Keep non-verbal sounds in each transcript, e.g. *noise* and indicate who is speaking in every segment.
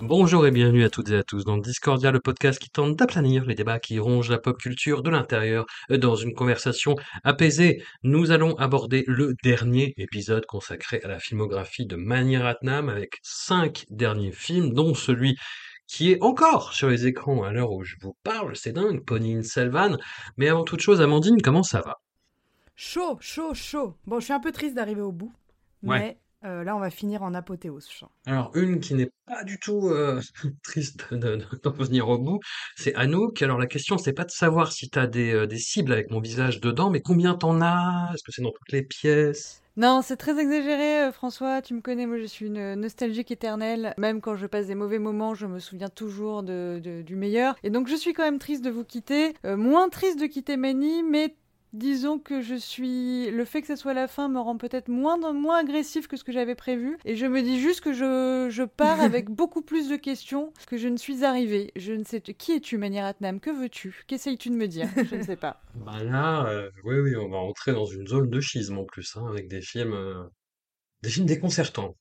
Speaker 1: Bonjour et bienvenue à toutes et à tous dans Discordia, le podcast qui tente d'aplanir les débats qui rongent la pop culture de l'intérieur dans une conversation apaisée. Nous allons aborder le dernier épisode consacré à la filmographie de Mani Ratnam avec cinq derniers films, dont celui qui est encore sur les écrans à l'heure où je vous parle. C'est dingue, Ponine Selvan. Mais avant toute chose, Amandine, comment ça va?
Speaker 2: Chaud, chaud, chaud. Bon, je suis un peu triste d'arriver au bout,
Speaker 1: Ouais.
Speaker 2: mais euh, là, on va finir en apothéose. je.
Speaker 1: Alors, une qui n'est pas du tout euh, *laughs* triste de- de- d'en venir au bout, c'est Anouk. Alors, la question, c'est pas de savoir si tu as des, euh, des cibles avec mon visage dedans, mais combien t'en as? Est-ce que c'est dans toutes les pièces?
Speaker 2: Non, c'est très exagéré, euh, François. Tu me connais, moi, je suis une nostalgique éternelle. Même quand je passe des mauvais moments, je me souviens toujours de, de- du meilleur. Et donc, je suis quand même triste de vous quitter. Euh, moins triste de quitter Manny, mais disons que je suis. Le fait que ce soit la fin me rend peut-être moins, moins agressif que ce que j'avais prévu. Et je me dis juste que je, je pars avec *laughs* beaucoup plus de questions que je ne suis arrivée. Je ne sais. Qui es-tu, Mani Ratnam? Que veux-tu? Qu'essayes-tu de me dire? Je ne sais pas. *laughs*
Speaker 1: Bah là, euh, oui, oui, on va entrer dans une zone de schisme en plus, hein, avec des films, euh, des films déconcertants.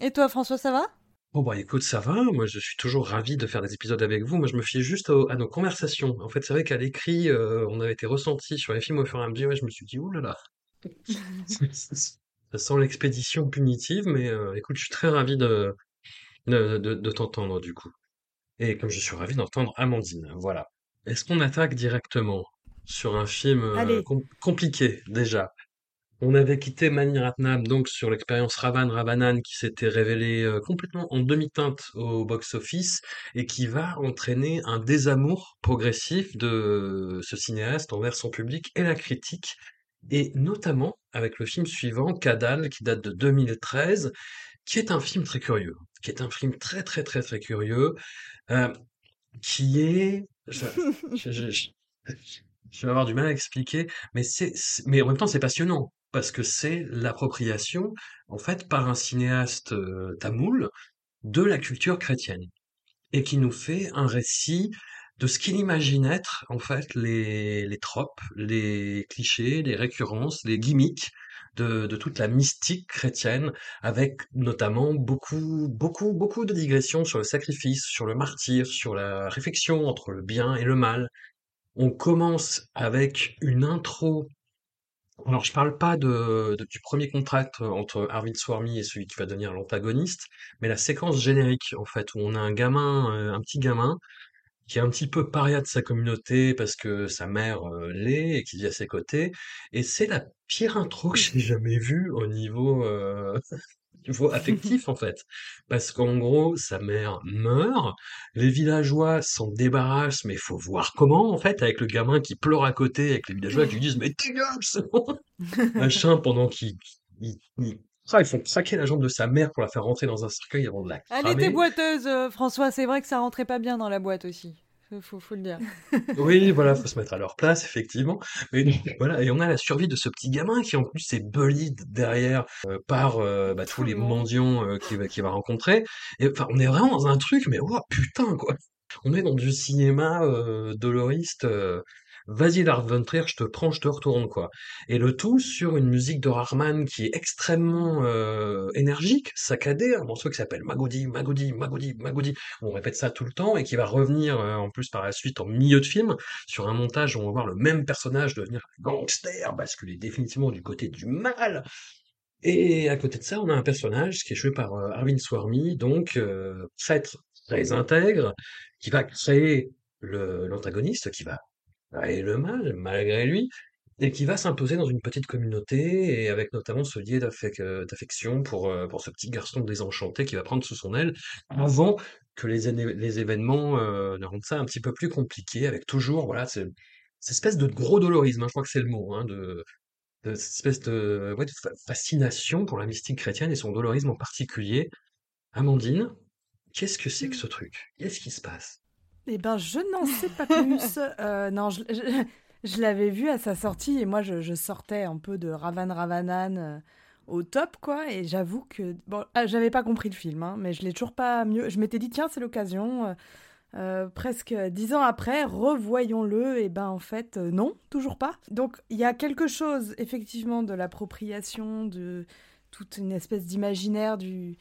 Speaker 2: Et toi, François, ça va?
Speaker 1: Bon bah écoute, ça va, moi je suis toujours ravi de faire des épisodes avec vous, moi je me fie juste au- à nos conversations. En fait, c'est vrai qu'à l'écrit, euh, on avait été ressentis sur les films au fur et à mesure, et je me suis dit, ouh là là, ça sent l'expédition punitive, mais euh, écoute, je suis très ravi de, de, de, de t'entendre du coup. Et comme je suis ravi d'entendre Amandine, voilà. Est-ce qu'on attaque directement sur un film euh,
Speaker 2: Allez.
Speaker 1: com- compliqué déjà? On avait quitté Mani Ratnam donc sur l'expérience Ravan Ravanan qui s'était révélée euh, complètement en demi-teinte au box-office et qui va entraîner un désamour progressif de ce cinéaste envers son public et la critique, et notamment avec le film suivant, Kadal, qui date de 2013, qui est un film très curieux, qui est un film très très très très curieux, euh, qui est... je- je- vais avoir du mal à expliquer, mais c'est- mais en même temps c'est passionnant parce que c'est l'appropriation en fait par un cinéaste euh, tamoul de la culture chrétienne et qui nous fait un récit de ce qu'il imagine être en fait les les tropes, les clichés, les récurrences, les gimmicks de, de toute la mystique chrétienne avec notamment beaucoup beaucoup beaucoup de digressions sur le sacrifice, sur le martyr, sur la réflexion entre le bien et le mal on commence avec une intro. Alors, je parle pas de, de- du premier contact entre Arvind Swamy et celui qui va devenir l'antagoniste, mais la séquence générique, en fait, où on a un gamin, euh, un petit gamin, qui est un petit peu paria de sa communauté parce que sa mère euh, l'est et qui vit à ses côtés. Et c'est la pire intro que j'ai jamais vue au niveau, euh, *laughs* niveau *laughs* affectif, en fait. Parce qu'en gros, sa mère meurt, les villageois s'en débarrassent, mais il faut voir comment, en fait, avec le gamin qui pleure à côté, avec les villageois qui lui disent, mais t'es gueule, c'est bon *laughs* Machin, pendant ils- ah, ils font craquer la jambe de sa mère pour la faire rentrer dans un cercueil avant de la
Speaker 2: Elle était boiteuse, euh, François. C'est vrai que ça rentrait pas bien dans la boîte aussi. Faut, faut, faut le dire. *laughs*
Speaker 1: Oui, voilà, faut se mettre à leur place, effectivement. Mais *laughs* voilà, et on a la survie de ce petit gamin qui en plus est bullied derrière euh, par euh, bah, tous les mendiants euh, qu'il va, rencontrer. Et enfin, on est vraiment dans un truc, mais oh putain quoi. On est dans du cinéma doloriste. Vas-y Trier, je te prends, je te retourne quoi. Et le tout sur une musique de Rahman qui est extrêmement euh, énergique, saccadée, un morceau qui s'appelle Magoudi, Magoudi, Magoudi, Magoudi. On répète ça tout le temps et qui va revenir euh, en plus par la suite en milieu de film sur un montage où on va voir le même personnage devenir gangster, basculer définitivement du côté du mal. Et à côté de ça, on a un personnage qui est joué par euh, Arvind Swamy, donc euh, prêtre très intègre, qui va créer l'antagoniste, qui va créer le mal malgré lui, et qui va s'imposer dans une petite communauté, et avec notamment ce lien euh, d'affection pour, euh, pour ce petit garçon désenchanté qui va prendre sous son aile, avant que les, événements euh, ne rendent ça un petit peu plus compliqué, avec toujours voilà, ce- cette espèce de gros dolorisme, hein, je crois que c'est le mot, hein, de, de cette espèce de, ouais, de fa- fascination pour la mystique chrétienne et son dolorisme en particulier. Amandine, qu'est-ce que c'est que ce truc? Qu'est-ce qui se passe?
Speaker 3: Eh ben, je n'en *laughs* sais pas plus. Euh, non, je, je- je l'avais vu à sa sortie et moi, je, je sortais un peu de Ravan Ravanan euh, au top, quoi. Et j'avoue que bon, ah, j'avais pas compris le film, hein, mais je l'ai toujours pas mieux. Je m'étais dit tiens, c'est l'occasion. euh, euh, presque dix ans après, revoyons-le. Et ben, en fait, euh, non, toujours pas. Donc, il y a quelque chose effectivement de l'appropriation de toute une espèce d'imaginaire du,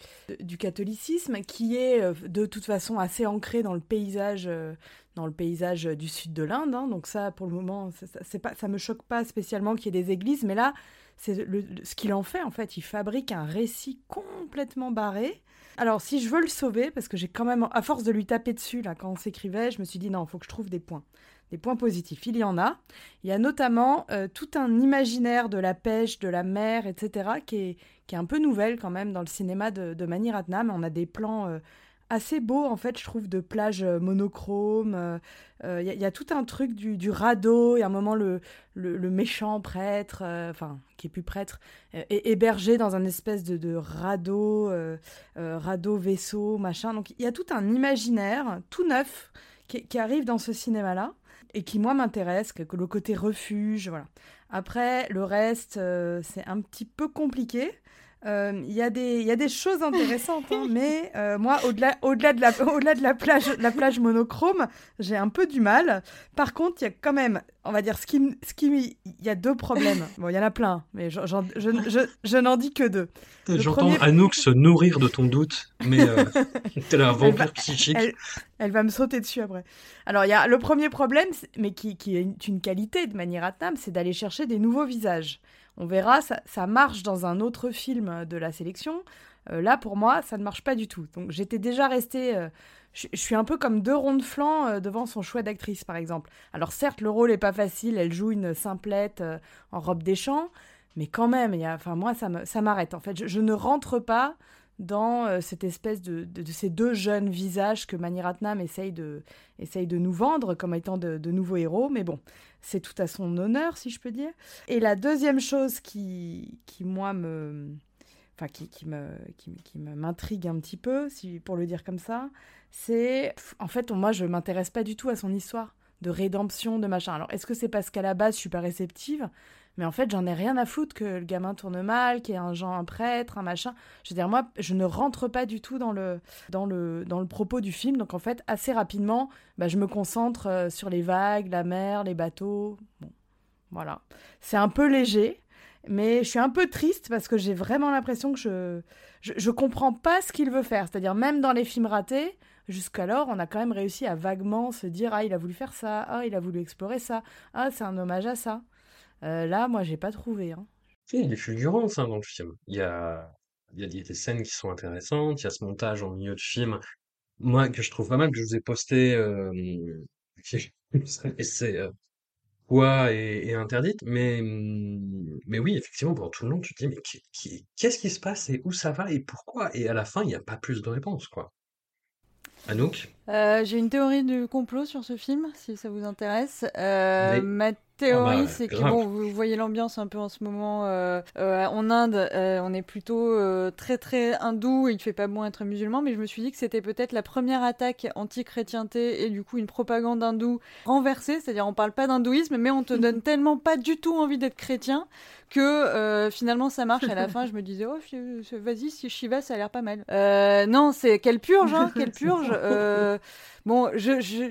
Speaker 3: catholicisme qui est euh, de toute façon assez ancré dans le paysage euh, dans le paysage du sud de l'Inde hein. donc ça pour le moment ça, ça me choque pas spécialement qu'il y ait des églises mais là c'est ce qu'il en fait en fait il fabrique un récit complètement barré alors si je veux le sauver parce que j'ai quand même à force de lui taper dessus là quand on s'écrivait je me suis dit non il faut que je trouve des points des points positifs il y en a il y a notamment euh, tout un imaginaire de la pêche de la mer etc qui est qui est un peu nouvelle quand même dans le cinéma de, de Mani Ratnam. On a des plans euh, assez beaux, en fait, je trouve, de plages euh, monochromes. Il y, a- tout un truc du, du radeau, et à un moment, le, le, méchant prêtre, enfin, qui est plus prêtre, est hébergé dans un espèce de, de radeau, radeau, vaisseau, machin. Donc, il y a tout un imaginaire tout neuf qui arrive dans ce cinéma-là et qui moi m'intéresse, que, le côté refuge, voilà. Après, le reste, euh, c'est un petit peu compliqué. Euh, Il y, a des- il y a des choses intéressantes, hein, *laughs* mais euh, moi, au-delà au -delà de, la, *laughs* au -delà de la, plage, la plage monochrome, j'ai un peu du mal. Par contre, il y a quand même, on va dire, ce qui, ce qui, il y a deux problèmes. Bon, il y en a plein, mais j'en- je, je, je n'en dis que deux. Le
Speaker 1: J'entends
Speaker 3: premier-
Speaker 1: Anouk se nourrir de ton doute, mais euh, *laughs* t'es un
Speaker 3: Elle va-
Speaker 1: vampire psychique.
Speaker 3: Elle, elle va me sauter dessus après. Alors, il y a le premier problème, mais qui, qui est une, qualité de Mani Ratnam, c'est d'aller chercher des nouveaux visages. On verra, ça, marche dans un autre film de la sélection. Euh, là, pour moi, ça ne marche pas du tout. Donc, j'étais déjà restée. euh, je suis un peu comme deux ronds de flanc euh, devant son choix d'actrice, par exemple. Alors, certes, le rôle est pas facile. Elle joue une simplette en robe des champs. Mais quand même, y a, moi, ça m'arrête. En fait, je ne rentre pas dans euh, cette espèce de, ces deux jeunes visages que Mani Ratnam essaye de, essaye de nous vendre comme étant de, nouveaux héros. Mais bon, c'est tout à son honneur, si je peux dire. Et la deuxième chose qui, qui moi, me... Enfin, qui, qui me, qui, qui m'intrigue un petit peu, si, pour le dire comme ça, c'est... En fait, moi, je m'intéresse pas du tout à son histoire de rédemption, de machin. Alors, est-ce que c'est parce qu'à la base, je suis pas réceptive? Mais en fait, j'en ai rien à foutre que le gamin tourne mal, qu'il y ait un genre, un prêtre, un machin. Je veux dire, moi, je ne rentre pas du tout dans le, dans le, dans le propos du film. Donc, en fait, assez rapidement, bah, je me concentre euh, sur les vagues, la mer, les bateaux. Bon, voilà. C'est un peu léger, mais je suis un peu triste parce que j'ai vraiment l'impression que je, je, comprends pas ce qu'il veut faire. C'est-à-dire, même dans les films ratés, jusqu'alors, on a quand même réussi à vaguement se dire Ah, il a voulu faire ça, ah, il a voulu explorer ça, ah, c'est un hommage à ça. Euh, là, moi, j'ai pas trouvé. Hein.
Speaker 1: Il y a des fulgurances hein, dans le film. Il y a, il y a, il y a des scènes qui sont intéressantes, il y a ce montage en milieu de film, moi, que je trouve pas mal, que je vous ai posté, euh, *laughs* c'est euh, quoi et, et interdite, mais, hum, mais oui, effectivement, pendant tout le long, tu te dis, mais qu'est-ce qui se passe et où ça va et pourquoi? Et à la fin, il n'y a pas plus de réponse, quoi. Anouk?
Speaker 2: Euh, J'ai une théorie du complot sur ce film, si ça vous intéresse. Euh,
Speaker 1: Mais-
Speaker 2: Ma théorie,
Speaker 1: Ah bah,
Speaker 2: c'est que *laughs* bon, vous voyez l'ambiance un peu en ce moment euh, euh, en Inde. euh, on est plutôt euh, très très hindou et il fait pas bon être musulman, mais je me suis dit que c'était peut-être la première attaque anti-chrétienté et du coup une propagande hindoue renversée, c'est-à-dire on parle pas d'hindouisme, mais on te *laughs* donne tellement pas du tout envie d'être chrétien que euh, finalement ça marche. À la fin, je me disais oh vas-y, si Shiva, ça a l'air pas mal. Euh, non, c'est quelle purge, hein, quelle purge. *laughs* Euh, Bon, je, je,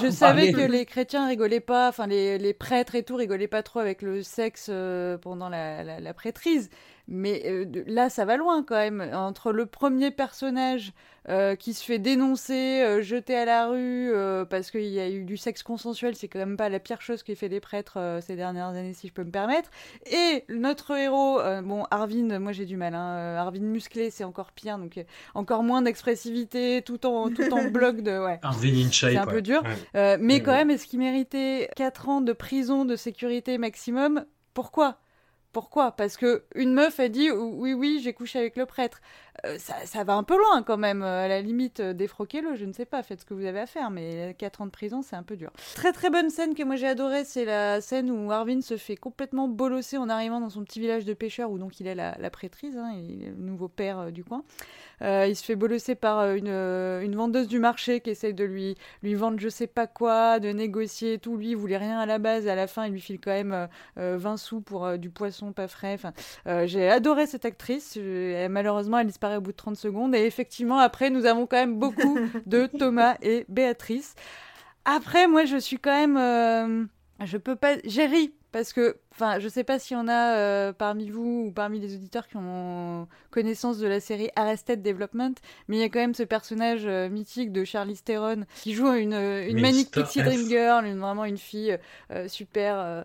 Speaker 2: je savais que les chrétiens rigolaient pas, enfin les, les prêtres et tout rigolaient pas trop avec le sexe euh, pendant la, la, la prêtrise. Mais euh, là, ça va loin quand même. Entre le premier personnage euh, qui se fait dénoncer, euh, jeter à la rue euh, parce qu'il y a eu du sexe consensuel, c'est quand même pas la pire chose qu'aient fait les prêtres euh, ces dernières années, si je peux me permettre. Et notre héros, euh, bon, Arvin, moi j'ai du mal, hein, Arvin musclé, c'est encore pire, donc euh, encore moins d'expressivité, tout en, tout en *laughs* bloc de. Ouais.
Speaker 1: Arvin in shape,
Speaker 2: C'est un
Speaker 1: ouais.
Speaker 2: peu dur.
Speaker 1: Ouais.
Speaker 2: Euh, mais quand même, est-ce qu'il méritait 4 ans de prison de sécurité maximum? Pourquoi? Pourquoi? Parce que une meuf a dit oui, oui, j'ai couché avec le prêtre. Euh, ça, va un peu loin quand même. Euh, À la limite, euh, défroquez-le, je ne sais pas, faites ce que vous avez à faire, mais 4 ans de prison, c'est un peu dur. Très très bonne scène que moi j'ai adorée, c'est la scène où Arvin se fait complètement bolosser en arrivant dans son petit village de pêcheurs où donc il est la, la prêtrise, hein, il est le nouveau père du coin. Il se fait bolosser par une, une vendeuse du marché qui essaye de lui, lui vendre je sais pas quoi, de négocier tout. Lui, il voulait rien à la base. À la fin, il lui file quand même euh, euh, 20 sous pour du poisson pas frais. Enfin, J'ai adoré cette actrice. Malheureusement, elle disparaît au bout de 30 secondes. Et effectivement, après, nous avons quand même beaucoup de *laughs* Thomas et Béatrice. Après, moi, je suis quand même. euh, je peux pas. J'ai ri. Parce que, enfin, je sais pas s'il y en a euh, parmi vous ou parmi les auditeurs qui ont connaissance de la série Arrested Development, mais il y a quand même ce personnage euh, mythique de Charlize Theron qui joue une, une manique Pixie. Dream Girl, une, vraiment une fille euh, super,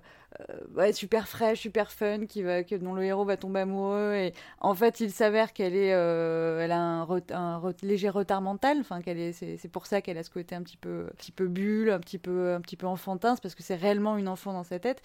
Speaker 2: ouais, super fraîche, super fun, qui va, que, dont le héros va tomber amoureux. Et en fait, il s'avère qu'elle est, euh, elle a un, léger retard mental. Enfin, qu'elle est, c'est, c'est pour ça qu'elle a ce côté un petit peu, un petit peu bulle, un petit peu, un petit peu enfantin, c'est parce que c'est réellement une enfant dans sa tête.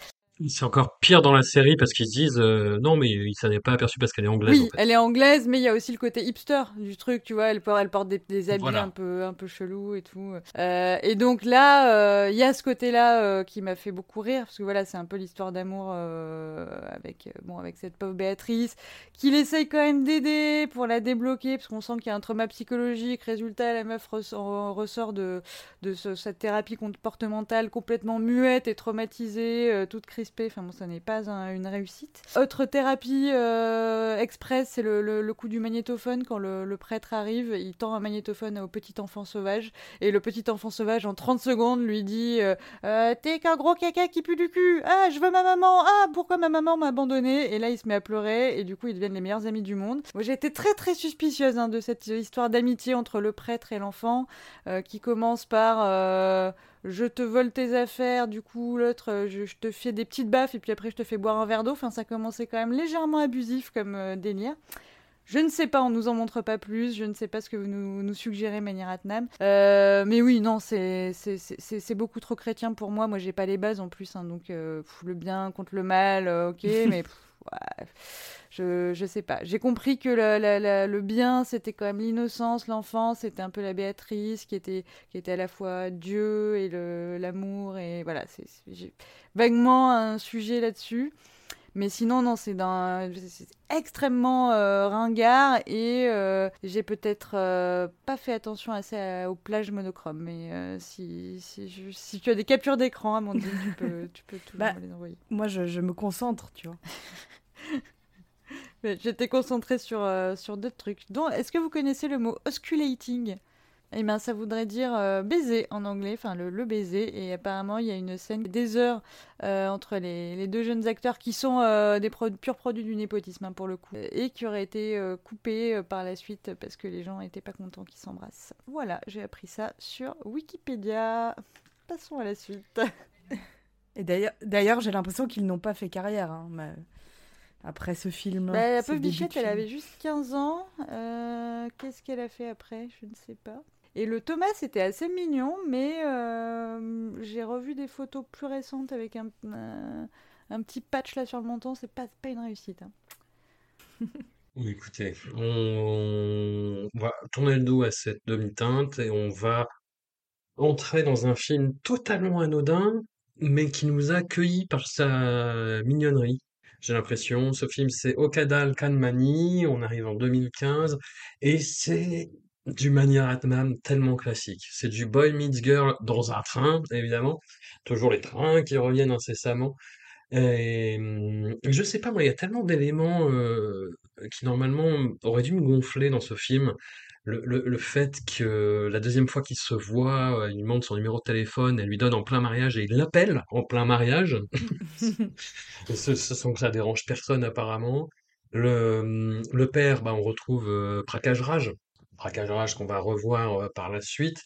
Speaker 1: C'est encore pire dans la série parce qu'ils se disent euh, non mais il s'en est pas aperçu parce qu'elle est anglaise.
Speaker 2: Oui,
Speaker 1: en fait.
Speaker 2: elle est anglaise, mais il y a aussi le côté hipster du truc, tu vois. Elle porte, elle porte des, des habits
Speaker 1: Voilà.
Speaker 2: un peu, un peu chelous et tout. Euh, et donc là, euh, il y a ce côté-là qui m'a fait beaucoup rire, parce que voilà, c'est un peu l'histoire d'amour avec, bon, avec cette pauvre Béatrice, qu'il essaye quand même d'aider pour la débloquer, parce qu'on sent qu'il y a un trauma psychologique. Résultat, la meuf ressort, ressort de, de ce- cette thérapie comportementale complètement muette et traumatisée, toute Enfin bon, ça n'est pas un- une réussite. Autre thérapie euh, express, c'est le, coup du magnétophone. Quand le, prêtre arrive, il tend un magnétophone au petit enfant sauvage. Et le petit enfant sauvage, en 30 secondes, lui dit euh, Euh, T'es qu'un gros caca qui pue du cul. Ah, je veux ma maman. Ah, pourquoi ma maman m'a abandonné? Et là, il se met à pleurer. Et du coup, ils deviennent les meilleurs amis du monde. Moi, j'ai été très, très suspicieuse hein, de cette histoire d'amitié entre le prêtre et l'enfant, qui commence par. Je te vole tes affaires, du coup l'autre, euh, je, je te fais des petites baffes et puis après je te fais boire un verre d'eau. Enfin, ça commençait quand même légèrement abusif comme euh, délire. Je ne sais pas, on nous en montre pas plus, je ne sais pas ce que vous nous, nous suggérez, Mani Ratnam. Euh, mais oui, non, c'est beaucoup trop chrétien pour moi. Moi, j'ai pas les bases en plus, hein, donc euh, pff, le bien contre le mal, ok, *laughs* mais pff, ouais, je, je sais pas. J'ai compris que la- la- la- le bien, c'était quand même l'innocence, l'enfance, c'était un peu la Béatrice qui était, qui était à la fois Dieu et l'amour, et voilà, c'est vaguement un sujet là-dessus. Mais sinon, non, c'est extrêmement euh, ringard et euh, j'ai peut-être euh, pas fait attention assez à- aux plages monochromes. Mais si, si, je- si tu as des captures d'écran, Amandine, tu peux, tu peux toujours
Speaker 3: Bah,
Speaker 2: me les envoyer.
Speaker 3: Moi, je, je me concentre, tu vois.
Speaker 2: J'étais concentrée sur, euh, d'autres trucs. Donc, est-ce que vous connaissez le mot osculating? Eh bien, ça voudrait dire euh, baiser en anglais, enfin le, baiser. Et apparemment, il y a une scène des heures euh, entre les, deux jeunes acteurs qui sont des pro- purs produits du népotisme, hein, pour le coup, et qui auraient été coupés par la suite parce que les gens n'étaient pas contents qu'ils s'embrassent. Voilà, j'ai appris ça sur Wikipédia. Passons à la suite. *laughs*
Speaker 3: Et d'ailleurs, j'ai l'impression qu'ils n'ont pas fait carrière hein, après ce film.
Speaker 2: Bah, la pauvre bichette, elle avait juste 15 ans. Euh, Qu'est-ce qu'elle a fait après? Je ne sais pas. Et le Thomas, c'était assez mignon, mais euh, j'ai revu des photos plus récentes avec un, un, un petit patch là sur le menton. C'est pas, pas une réussite. hein. *laughs*
Speaker 1: Oui, écoutez, on va tourner le dos à cette demi-teinte et on va entrer dans un film totalement anodin, mais qui nous a accueillis par sa mignonnerie. J'ai l'impression, ce film c'est Okada Kanmani, on arrive en 2015, et c'est du Mani Ratnam tellement classique. C'est du boy meets girl dans un train, évidemment. Toujours les trains qui reviennent incessamment. Et hum, je sais pas, moi, il y a tellement d'éléments euh, qui normalement auraient dû me gonfler dans ce film. Le, le, le fait que la deuxième fois qu'il se voit, euh, il lui demande son numéro de téléphone, elle lui donne en plein mariage et il l'appelle en plein mariage. *laughs* Ce, ce ça dérange personne apparemment. Le, le père, bah, on retrouve euh, Prakash Raj, Prakash Raj qu'on va revoir euh, par la suite,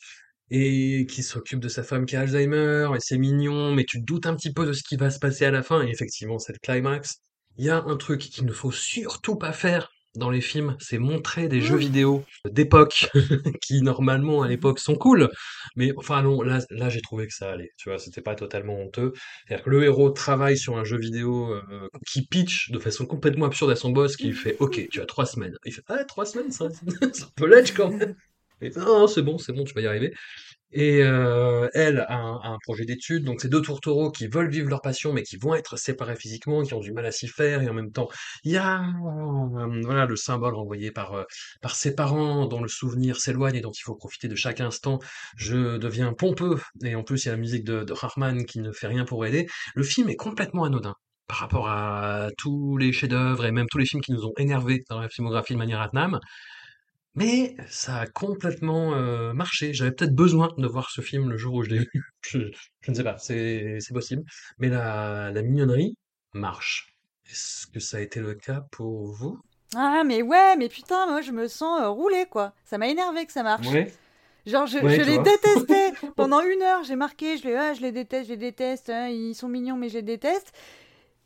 Speaker 1: et qui s'occupe de sa femme qui a Alzheimer, et c'est mignon, mais tu te doutes un petit peu de ce qui va se passer à la fin, et effectivement, c'est le climax. Il y a un truc qu'il ne faut surtout pas faire dans les films, c'est montrer des jeux vidéo d'époque *laughs* qui normalement à l'époque sont cool, mais enfin non, là, là j'ai trouvé que ça allait, tu vois, c'était pas totalement honteux. C'est-à-dire que le héros travaille sur un jeu vidéo euh, qui pitch de façon complètement absurde à son boss, qui lui fait OK, tu as trois semaines. Il fait ah trois semaines, ça, c'est un peu l'edge quand même. Et, non, c'est bon, c'est bon, tu vas y arriver. Et euh, elle a un, projet d'études, donc c'est deux tourtereaux qui veulent vivre leur passion, mais qui vont être séparés physiquement, qui ont du mal à s'y faire, et en même temps, il y a euh, voilà le symbole envoyé par euh, par ses parents, dont le souvenir s'éloigne et dont il faut profiter de chaque instant. Je deviens pompeux, et en plus il y a la musique de, de qui ne fait rien pour aider. Le film est complètement anodin par rapport à tous les chefs-d'œuvre et même tous les films qui nous ont énervés dans la filmographie de Mani Ratnam. Mais ça a complètement euh, marché. J'avais peut-être besoin de voir ce film le jour où je l'ai vu. *laughs* Je, je ne sais pas, c'est possible. Mais la, la mignonnerie marche. Est-ce que ça a été le cas pour vous?
Speaker 2: Ah, mais ouais, mais putain, moi je me sens euh, roulée, quoi. Ça m'a énervé que ça marche.
Speaker 1: Ouais,
Speaker 2: Genre, je,
Speaker 1: ouais,
Speaker 2: je les
Speaker 1: vois.
Speaker 2: détestais. *laughs* Pendant une heure, j'ai marqué, je les, ah, je les déteste, je les déteste, hein, ils sont mignons, mais je les déteste.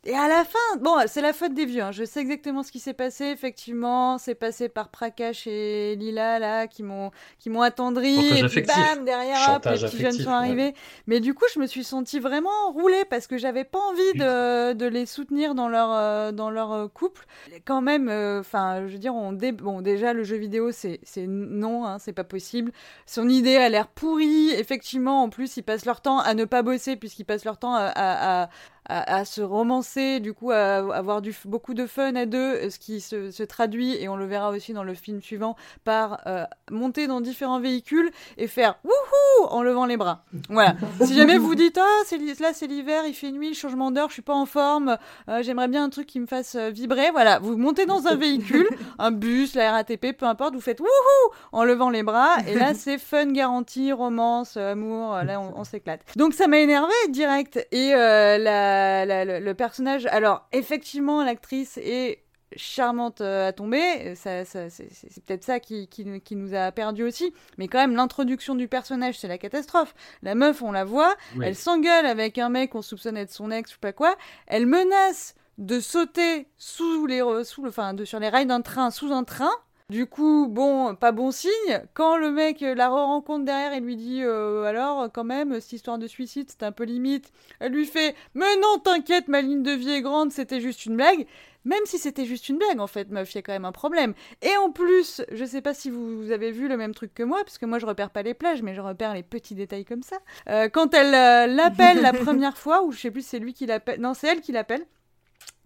Speaker 2: Et à la fin, bon, c'est la faute des vieux. hein, Je sais exactement ce qui s'est passé. Effectivement, c'est passé par Prakash et Lila là qui m'ont qui m'ont attendri et puis bam derrière hop, les petits jeunes sont
Speaker 1: ouais.
Speaker 2: arrivés. Mais du coup, je me suis sentie vraiment roulée parce que j'avais pas envie de, de les soutenir dans leur euh, dans leur euh, couple. Quand même, euh, enfin, je veux dire, on dé- bon déjà le jeu vidéo c'est c'est non, hein, c'est pas possible. Son idée a l'air pourrie. Effectivement, en plus, ils passent leur temps à ne pas bosser puisqu'ils passent leur temps à, à, à- à, à se romancer, du coup à avoir du, beaucoup de fun à deux, ce qui se, se traduit, et on le verra aussi dans le film suivant, par euh, monter dans différents véhicules et faire wouhou en levant les bras. Voilà. *laughs* si jamais vous dites, ah, li- là c'est l'hiver, il fait nuit, le changement d'heure, je suis pas en forme, euh, j'aimerais bien un truc qui me fasse euh, vibrer, voilà, vous montez dans un véhicule, *laughs* un bus, la RATP, peu importe, vous faites wouhou en levant les bras, et là *laughs* c'est fun garanti, romance, euh, amour, euh, là on, on s'éclate. Donc ça m'a énervé direct, et euh, la, la- le, le personnage, alors effectivement l'actrice est charmante euh, à tomber, ça, ça- c'est peut-être ça qui, qui, nous- qui nous a perdu aussi, mais quand même l'introduction du personnage c'est la catastrophe. La meuf on la voit,
Speaker 1: Oui.
Speaker 2: elle s'engueule avec un mec qu'on soupçonne être son ex, je sais pas quoi, elle menace de sauter sous les, sous le, enfin, de, sur les rails d'un train, sous un train. Du coup, bon, pas bon signe. Quand le mec euh, la re-rencontre derrière et lui dit euh, alors, quand même, cette histoire de suicide, c'était un peu limite. Elle lui fait Mais non, t'inquiète, ma ligne de vie est grande, c'était juste une blague. Même si c'était juste une blague, en fait, meuf, il y a quand même un problème. Et en plus, je sais pas si vous, vous avez vu le même truc que moi, parce que moi je repère pas les plages, mais je repère les petits détails comme ça. Euh, quand elle euh, l'appelle la *laughs* première fois, ou je sais plus si c'est lui qui l'appelle, non, c'est elle qui l'appelle.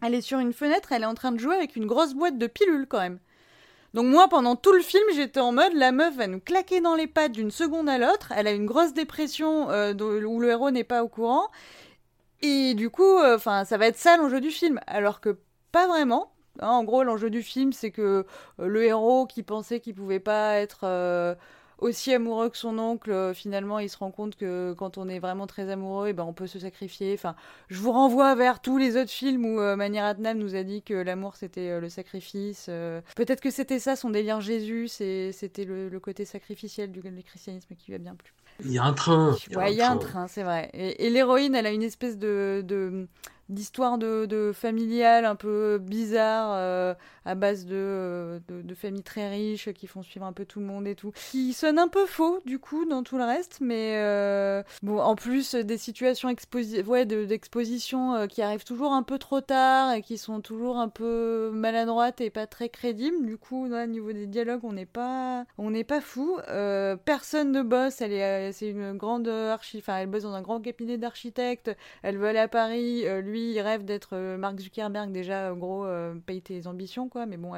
Speaker 2: Elle est sur une fenêtre, elle est en train de jouer avec une grosse boîte de pilules quand même. Donc moi, pendant tout le film, j'étais en mode, la meuf va nous claquer dans les pattes d'une seconde à l'autre. Elle a une grosse dépression euh, où le héros n'est pas au courant. Et du coup, euh, ça va être ça l'enjeu du film. Alors que pas vraiment. Hein, en gros, l'enjeu du film, c'est que euh, le héros qui pensait qu'il pouvait pas être aussi amoureux que son oncle, euh, finalement, il se rend compte que quand on est vraiment très amoureux, eh ben, on peut se sacrifier. Enfin, je vous renvoie vers tous les autres films où euh, Mani Ratnam nous a dit que l'amour c'était euh, le sacrifice. euh. Peut-être que c'était ça son délire Jésus, c'était le, le côté sacrificiel du, du christianisme qui lui a bien plu.
Speaker 1: Il y a un train.
Speaker 2: Ouais, il y a un train, c'est vrai. Et, et l'héroïne, elle a une espèce de, de- d'histoire de, de familiale un peu bizarre euh, à base de, euh, de, de familles très riches qui font suivre un peu tout le monde et tout qui sonne un peu faux du coup dans tout le reste mais euh, bon en plus des situations ouais, de- d'exposition qui arrivent toujours un peu trop tard et qui sont toujours un peu maladroites et pas très crédibles du coup au niveau des dialogues on n'est pas on n'est pas fou personne ne bosse elle est c'est une grande archi enfin elle bosse dans un grand cabinet d'architectes elle veut aller à Paris, euh, lui il rêve d'être euh, Mark Zuckerberg déjà, en gros, euh, paye tes ambitions quoi, mais bon,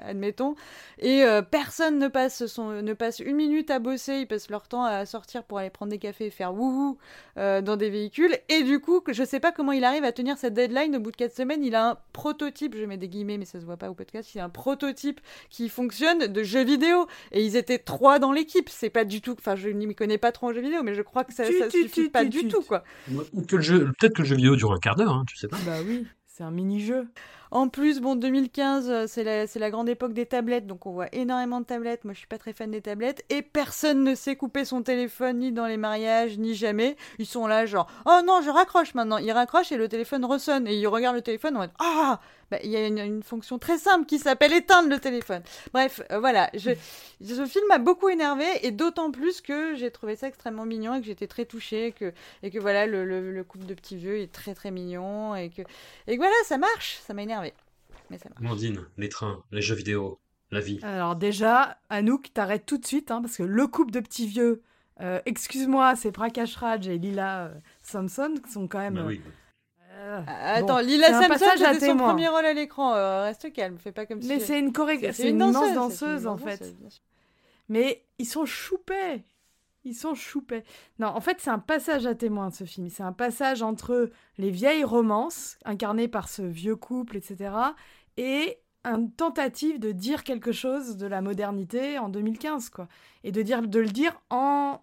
Speaker 2: admettons. Et euh, personne ne passe, son, ne passe une minute à bosser, ils passent leur temps à sortir pour aller prendre des cafés et faire wouhou euh, dans des véhicules. Et du coup, je sais pas comment il arrive à tenir cette deadline au bout de 4 semaines, il a un prototype, je mets des guillemets mais ça se voit pas au podcast, il a un prototype qui fonctionne de jeu vidéo. Et ils étaient trois dans l'équipe, c'est pas du tout, enfin je ne m'y connais pas trop en jeu vidéo, mais je crois que ça,
Speaker 3: Tut,
Speaker 2: ça suffit pas du tout quoi.
Speaker 1: Peut-être que le jeu vidéo dure un quart d'heure, hein, pas.
Speaker 3: Bah oui, c'est un mini-jeu.
Speaker 2: En plus, bon, 2015, euh, c'est la, la grande époque des tablettes, donc on voit énormément de tablettes. Moi, je suis pas très fan des tablettes. Et personne ne sait couper son téléphone, ni dans les mariages, ni jamais. Ils sont là, genre, oh non, je raccroche maintenant. Ils raccrochent et le téléphone ressonne. Et ils regardent le téléphone en mode, ah bah, il y a une, fonction très simple qui s'appelle éteindre le téléphone. Bref, euh, voilà, je, ce film m'a beaucoup énervé et d'autant plus que j'ai trouvé ça extrêmement mignon et que j'étais très touchée et que, et que voilà, le, le, le couple de petits vieux est très très mignon et que, et que voilà, ça marche, ça m'a. Mais ça marche.
Speaker 1: Amandine, les trains, les jeux vidéo, la vie.
Speaker 3: Alors déjà, Anouk, t'arrêtes tout de suite, hein, parce que le couple de petits vieux, euh, excuse-moi, c'est Prakash Raj et Lila euh, Samson qui sont quand même...
Speaker 1: Bah oui.
Speaker 3: euh,
Speaker 2: Attends,
Speaker 3: bon,
Speaker 2: Lila Samson, c'était son premier rôle à l'écran. euh, reste calme, fais pas comme si.
Speaker 3: Mais c'est une.
Speaker 2: C'est-
Speaker 3: c'est une, danseuse,
Speaker 2: c'est une
Speaker 3: en fait. Mais ils sont choupés. Ils sont choupés. Non, en fait, c'est un passage à témoin, ce film. C'est un passage entre les vieilles romances, incarnées par ce vieux couple, etc., et une tentative de dire quelque chose de la modernité en 2015, quoi. Et de, dire, de le dire en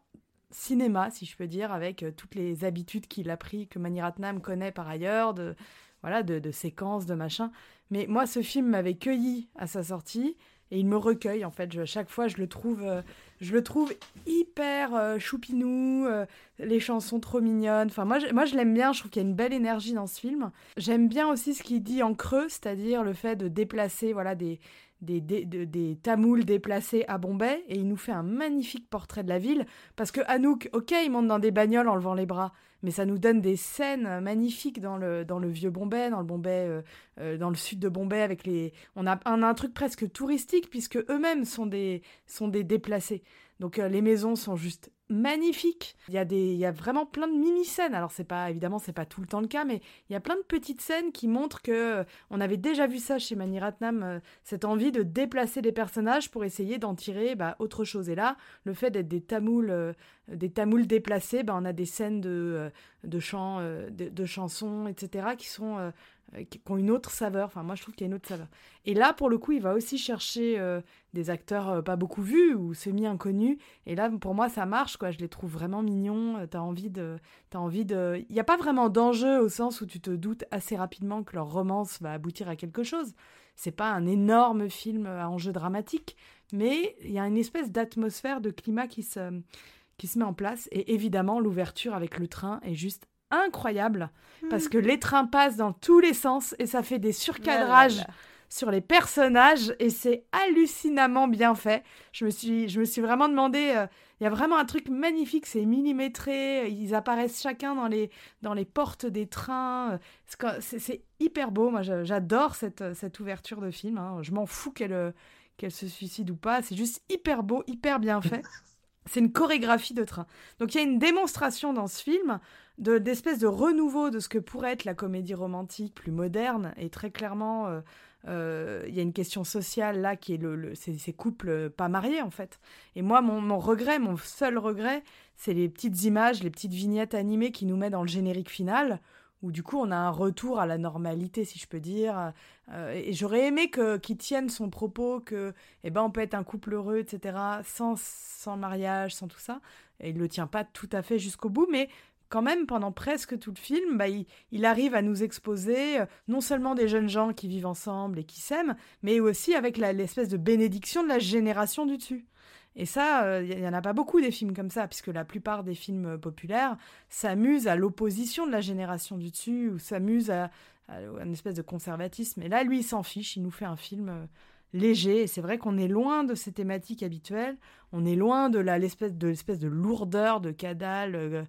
Speaker 3: cinéma, si je peux dire, avec euh, toutes les habitudes qu'il a pris, que Mani Ratnam connaît par ailleurs, de, voilà, de, de séquences, de machin. Mais moi, ce film m'avait cueilli à sa sortie, et il me recueille, en fait. Chaque fois, je le trouve... euh, je le trouve hyper euh, choupinou, euh, les chansons trop mignonnes. Enfin, moi, je, moi, je l'aime bien, je trouve qu'il y a une belle énergie dans ce film. J'aime bien aussi ce qu'il dit en creux, c'est-à-dire le fait de déplacer voilà, des, des, des, de- des Tamouls déplacés à Bombay. Et il nous fait un magnifique portrait de la ville. Parce que Anouk, ok, il monte dans des bagnoles en levant les bras, mais ça nous donne des scènes magnifiques dans le, dans le vieux Bombay, dans le Bombay, euh, euh, dans le sud de Bombay, avec les. On a, on a un truc presque touristique, puisque eux-mêmes sont des, sont des déplacés. Donc euh, les maisons sont juste magnifiques. Il y a des, il y a vraiment plein de mini scènes. Alors c'est pas, évidemment, c'est pas tout le temps le cas, mais il y a plein de petites scènes qui montrent que euh, on avait déjà vu ça chez Mani Ratnam, euh, cette envie de déplacer les personnages pour essayer d'en tirer bah, autre chose. Et là, le fait d'être des Tamouls, euh, des Tamouls déplacés, bah, on a des scènes de, de chants, de, chansons, etc., qui sont euh, qui ont une autre saveur. Enfin, moi, je trouve qu'il y a une autre saveur. Et là, pour le coup, il va aussi chercher euh, des acteurs euh, pas beaucoup vus ou semi-inconnus. Et là, pour moi, ça marche, quoi. Je les trouve vraiment mignons. T'as envie de... T'as envie de... Il n'y a pas vraiment d'enjeu au sens où tu te doutes assez rapidement que leur romance va aboutir à quelque chose. C'est pas un énorme film à enjeu dramatique, mais il y a une espèce d'atmosphère, de climat qui se, qui se met en place. Et évidemment, l'ouverture avec le train est juste incroyable parce que les trains passent dans tous les sens et ça fait des surcadrages sur les personnages et c'est hallucinamment bien fait. Je me suis, je me suis vraiment demandé, euh, il y a vraiment un truc magnifique, c'est millimétré, ils apparaissent chacun dans les, dans les portes des trains. euh, c'est hyper beau, moi j'adore cette, cette ouverture de film. hein. Je m'en fous qu'elle euh, qu'elle se suicide ou pas, c'est juste hyper beau, hyper bien fait. *laughs* C'est une chorégraphie de train. Donc il y a une démonstration dans ce film de de renouveau de ce que pourrait être la comédie romantique plus moderne et très clairement euh, euh, il y a une question sociale là qui est le, ces, couples euh, pas mariés en fait. Et moi mon, regret, mon seul regret, c'est les petites images, les petites vignettes animées qui nous mettent dans le générique final où du coup on a un retour à la normalité si je peux dire. Euh, et j'aurais aimé que qu'il tienne son propos que eh ben on peut être un couple heureux etc sans sans mariage sans tout ça. Et il le tient pas tout à fait jusqu'au bout mais quand même, pendant presque tout le film, bah, il, arrive à nous exposer euh, non seulement des jeunes gens qui vivent ensemble et qui s'aiment, mais aussi avec l'espèce de bénédiction de la génération du dessus. Et ça, il n'y en a pas beaucoup des films comme ça, puisque la plupart des films euh, populaires s'amusent à l'opposition de la génération du dessus, ou s'amusent à, une espèce de conservatisme. Et là, lui, il s'en fiche, il nous fait un film euh, léger. Et c'est vrai qu'on est loin de ces thématiques habituelles, on est loin de l'espèce de, de lourdeur de Cadal, euh,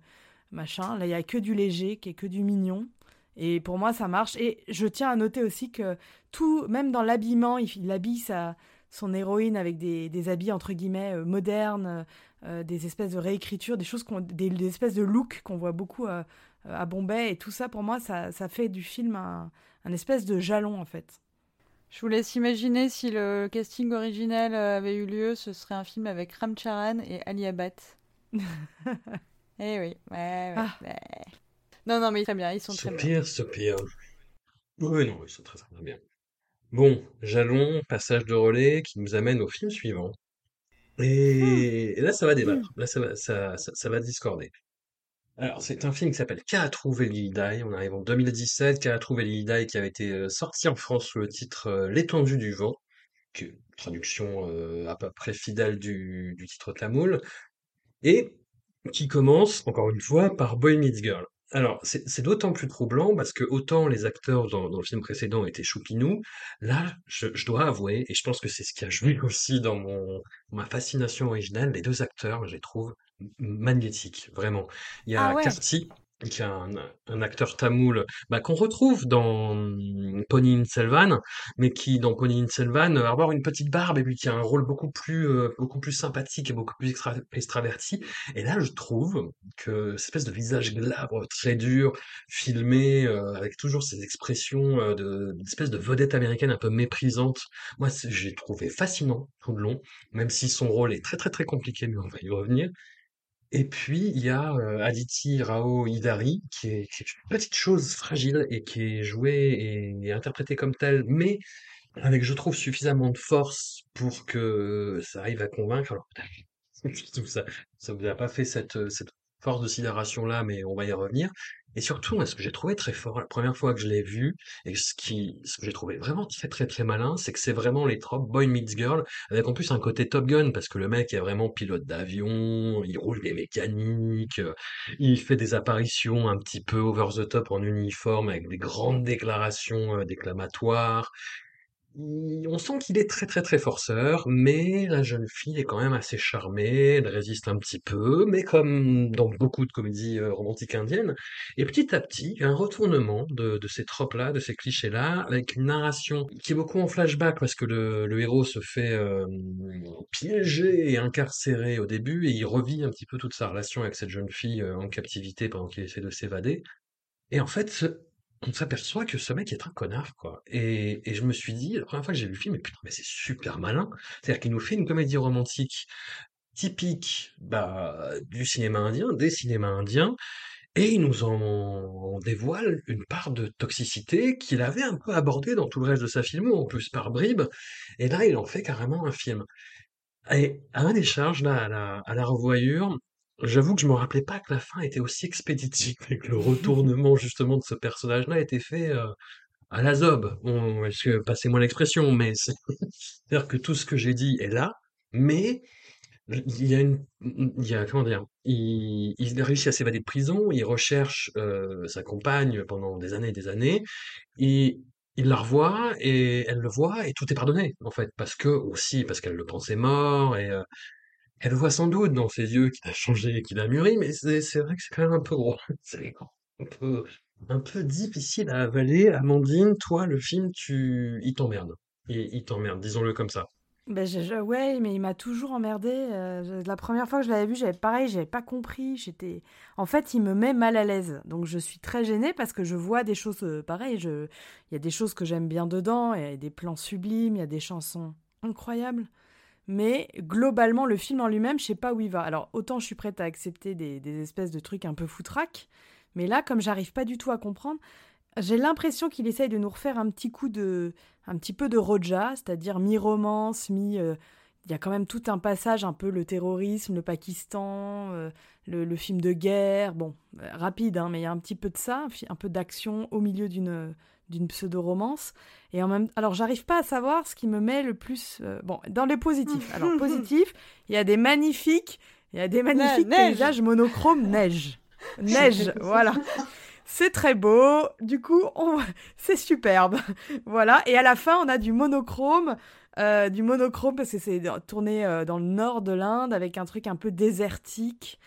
Speaker 3: machin. Là, il y a que du léger, qui est que du mignon. Et pour moi, ça marche. Et je tiens à noter aussi que tout, même dans l'habillement, il, il habille sa, son héroïne avec des, des habits entre guillemets euh, modernes, euh, des espèces de réécriture, des choses qu'on, des, des espèces de looks qu'on voit beaucoup euh, à Bombay. Et tout ça, pour moi, ça, ça fait du film un, un espèce de jalon en fait.
Speaker 2: Je vous laisse imaginer si le casting original euh, avait eu lieu, ce serait un film avec Ram Charan et Ali Abad. *laughs* eh oui, ouais, ouais,
Speaker 3: Ah.
Speaker 2: ouais. Non, non, mais très bien, ils sont très bien.
Speaker 1: Soupir, soupir. Oui, non, ils sont très très bien. Bon, jalon, passage de relais qui nous amène au film suivant. Et, et là, ça va débattre. Là, ça va, ça, ça, ça va discorder. Alors, c'est un film qui s'appelle Qu'a trouvé Lily Di? On arrive en 2017. Qu'a trouvé Lily Di qui avait été euh, sorti en France sous le titre euh, L'étendue du vent, qui est une traduction euh, à peu près fidèle du, du titre tamoul, et qui commence, encore une fois, par Boy Meets Girl. Alors, c'est d'autant plus troublant parce que autant les acteurs dans, dans le film précédent étaient choupinous, là, je, je dois avouer, et je pense que c'est ce qui a joué *laughs* aussi dans mon, ma fascination originale, les deux acteurs, je les trouve magnétiques, vraiment. Il y
Speaker 2: Ah
Speaker 1: a
Speaker 2: ouais.
Speaker 1: Karti, qui est un, un acteur tamoul, bah, qu'on retrouve dans hum, Pony Selvan, mais qui, dans Pony Selvan, va avoir une petite barbe et puis qui a un rôle beaucoup plus, euh, beaucoup plus sympathique et beaucoup plus extra- extraverti. Et là, je trouve que cette espèce de visage glabre, très dur, filmé, euh, avec toujours ces expressions euh, de, d'espèce de vedette américaine un peu méprisante, moi, j'ai trouvé fascinant tout le long, même si son rôle est très très très compliqué, mais on va y revenir. Et puis, il y a euh, Aditi Rao Hidari, qui est, qui est une petite chose fragile et qui est jouée et, interprétée comme telle, mais avec, je trouve, suffisamment de force pour que ça arrive à convaincre. Alors, *laughs* ça, ça vous a pas fait cette, cette force de sidération-là, mais on va y revenir. Et surtout, ce que j'ai trouvé très fort, la première fois que je l'ai vu, et ce qui, ce que j'ai trouvé vraiment très très très malin, c'est que c'est vraiment les tropes Boy Meets Girl, avec en plus un côté Top Gun, parce que le mec est vraiment pilote d'avion, il roule des mécaniques, euh, il fait des apparitions un petit peu over the top en uniforme, avec des grandes déclarations euh, déclamatoires, il- On sent qu'il est très très très forceur, mais la jeune fille est quand même assez charmée, elle résiste un petit peu, mais comme dans beaucoup de comédies euh, romantiques indiennes. Et petit à petit, a un retournement de, ces tropes-là, de ces clichés-là, avec une narration qui est beaucoup en flashback, parce que le, le héros se fait euh, piéger et incarcérer au début, et il revit un petit peu toute sa relation avec cette jeune fille euh, en captivité pendant qu'il essaie de s'évader. Et en fait, on s'aperçoit que ce mec est un connard, quoi. Et, je me suis dit, la première fois que j'ai vu le film, mais putain, mais c'est super malin. C'est-à-dire qu'il nous fait une comédie romantique typique bah, du cinéma indien, des cinémas indiens, et il nous en dévoile une part de toxicité qu'il avait un peu abordée dans tout le reste de sa filmo, en plus par bribes, et là il en fait carrément un film. Et à ma décharge, là, à la, à la revoyure, j'avoue que je me rappelais pas que la fin était aussi expéditive et que le *laughs* retournement justement de ce personnage-là était fait euh, à la zob. Bon, est-ce que, passez-moi l'expression, mais c'est- *laughs* c'est-à-dire que tout ce que j'ai dit est là, mais il y a une, il y a, comment dire, il, il réussit à s'évader de prison, il recherche euh, sa compagne pendant des années et des années, et il la revoit et elle le voit et tout est pardonné en fait parce que aussi parce qu'elle le pensait mort et euh, elle voit sans doute dans ses yeux qu'il a changé, qu'il a mûri, mais c'est vrai que c'est quand même un peu gros, *laughs* c'est un peu un peu difficile à avaler. Amandine, toi le film tu il t'emmerde, il, t'emmerde, disons-le comme ça.
Speaker 3: Ben, je- ouais, mais il m'a toujours emmerdé. euh, la première fois que je l'avais vu, j'avais pareil, j'avais pas compris. J'étais, en fait, il me met mal à l'aise. Donc, je suis très gênée parce que je vois des choses euh, pareilles. Il y a des choses que j'aime bien dedans. Il y a des plans sublimes, il y a des chansons incroyables. Mais globalement, le film en lui-même, je sais pas où il va. Alors, autant je suis prête à accepter des, espèces de trucs un peu foutraques, mais là, comme j'arrive pas du tout à comprendre, j'ai l'impression qu'il essaye de nous refaire un petit coup de, un petit peu de Roja, c'est-à-dire mi-romance, mi. euh, il y a quand même tout un passage, un peu le terrorisme, le Pakistan, euh, le, film de guerre, bon, euh, rapide, hein, mais il y a un petit peu de ça, un peu d'action au milieu d'une d'une pseudo-romance. Et en même alors j'arrive pas à savoir ce qui me met le plus... euh, bon, dans les positifs. *laughs* Alors, positif, il y a des magnifiques, il y a des magnifiques
Speaker 2: neige.
Speaker 3: paysages monochromes neige. *laughs* Neige, voilà. C'est très beau, du coup, on... *laughs* c'est superbe. Voilà, et à la fin, on a du monochrome, euh, du monochrome parce que c'est tourné euh, dans le nord de l'Inde avec un truc un peu désertique,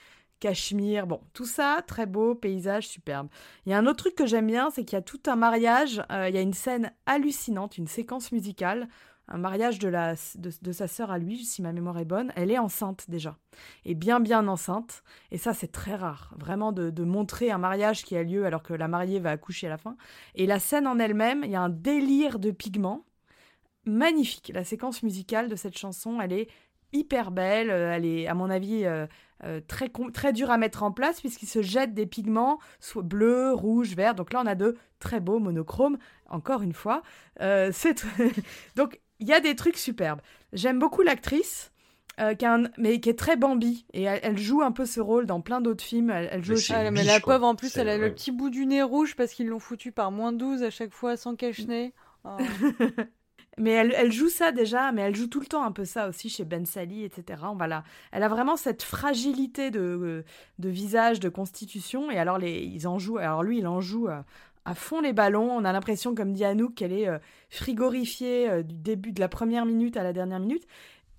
Speaker 3: Cachemire, bon, tout ça, très beau, paysage superbe. Il y a un autre truc que j'aime bien, c'est qu'il y a tout un mariage, euh, il y a une scène hallucinante, une séquence musicale, un mariage de, la, de, sa sœur à lui, si ma mémoire est bonne, elle est enceinte déjà, et bien bien enceinte, et ça c'est très rare, vraiment de, de montrer un mariage qui a lieu alors que la mariée va accoucher à la fin. Et la scène en elle-même, il y a un délire de pigments, magnifique. La séquence musicale de cette chanson, elle est hyper belle, euh, elle est à mon avis euh, euh, très, très dure à mettre en place puisqu'il se jette des pigments, soit bleu, rouge, vert. Donc là, on a de très beaux monochromes, encore une fois. Euh, c'est *laughs* Donc il y a des trucs superbes. J'aime beaucoup l'actrice. euh, qui un- mais qui est très Bambi. Et elle, elle joue un peu ce rôle dans plein d'autres films. Elle, elle joue
Speaker 1: Mais
Speaker 3: aussi-
Speaker 2: Ah, mais la
Speaker 1: quoi.
Speaker 2: pauvre, en plus, elle a le petit bout du nez rouge parce qu'ils l'ont foutu par moins 12 à chaque fois sans cache-nez. *laughs* Oh.
Speaker 3: Mais elle, joue ça déjà, mais elle joue tout le temps un peu ça aussi chez Ben Sally, etc. On va Elle a vraiment cette fragilité de, visage, de constitution. Et alors, les, ils en jouent. Alors, lui, il en joue euh, à fond les ballons. On a l'impression, comme dit Anouk, qu'elle est euh, frigorifiée euh, du début de la première minute à la dernière minute.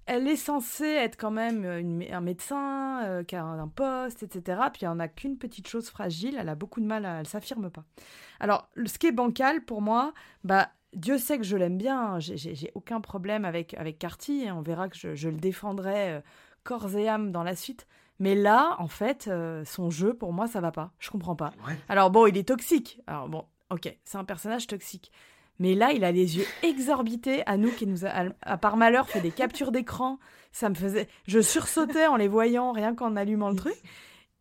Speaker 3: Elle est censée être quand même un médecin qui a un poste, etc. Puis elle en a qu'une petite chose fragile. Elle a beaucoup de mal, à, elle s'affirme pas. Alors, ce qui est bancal pour moi, bah, Dieu sait que je l'aime bien. hein. J'ai- aucun problème avec, avec Carty. hein. On verra que je, je le défendrai euh, corps et âme dans la suite. Mais là, en fait, euh, son jeu, pour moi, ça va pas. Je comprends pas.
Speaker 1: Ouais.
Speaker 3: Alors bon, il est toxique. Alors bon, ok, c'est un personnage toxique. Mais là, il a les yeux *laughs* exorbités. À nous qui nous a, à par malheur, fait des captures d'écran. Ça me faisait, je sursautais en les voyant, rien qu'en allumant le truc.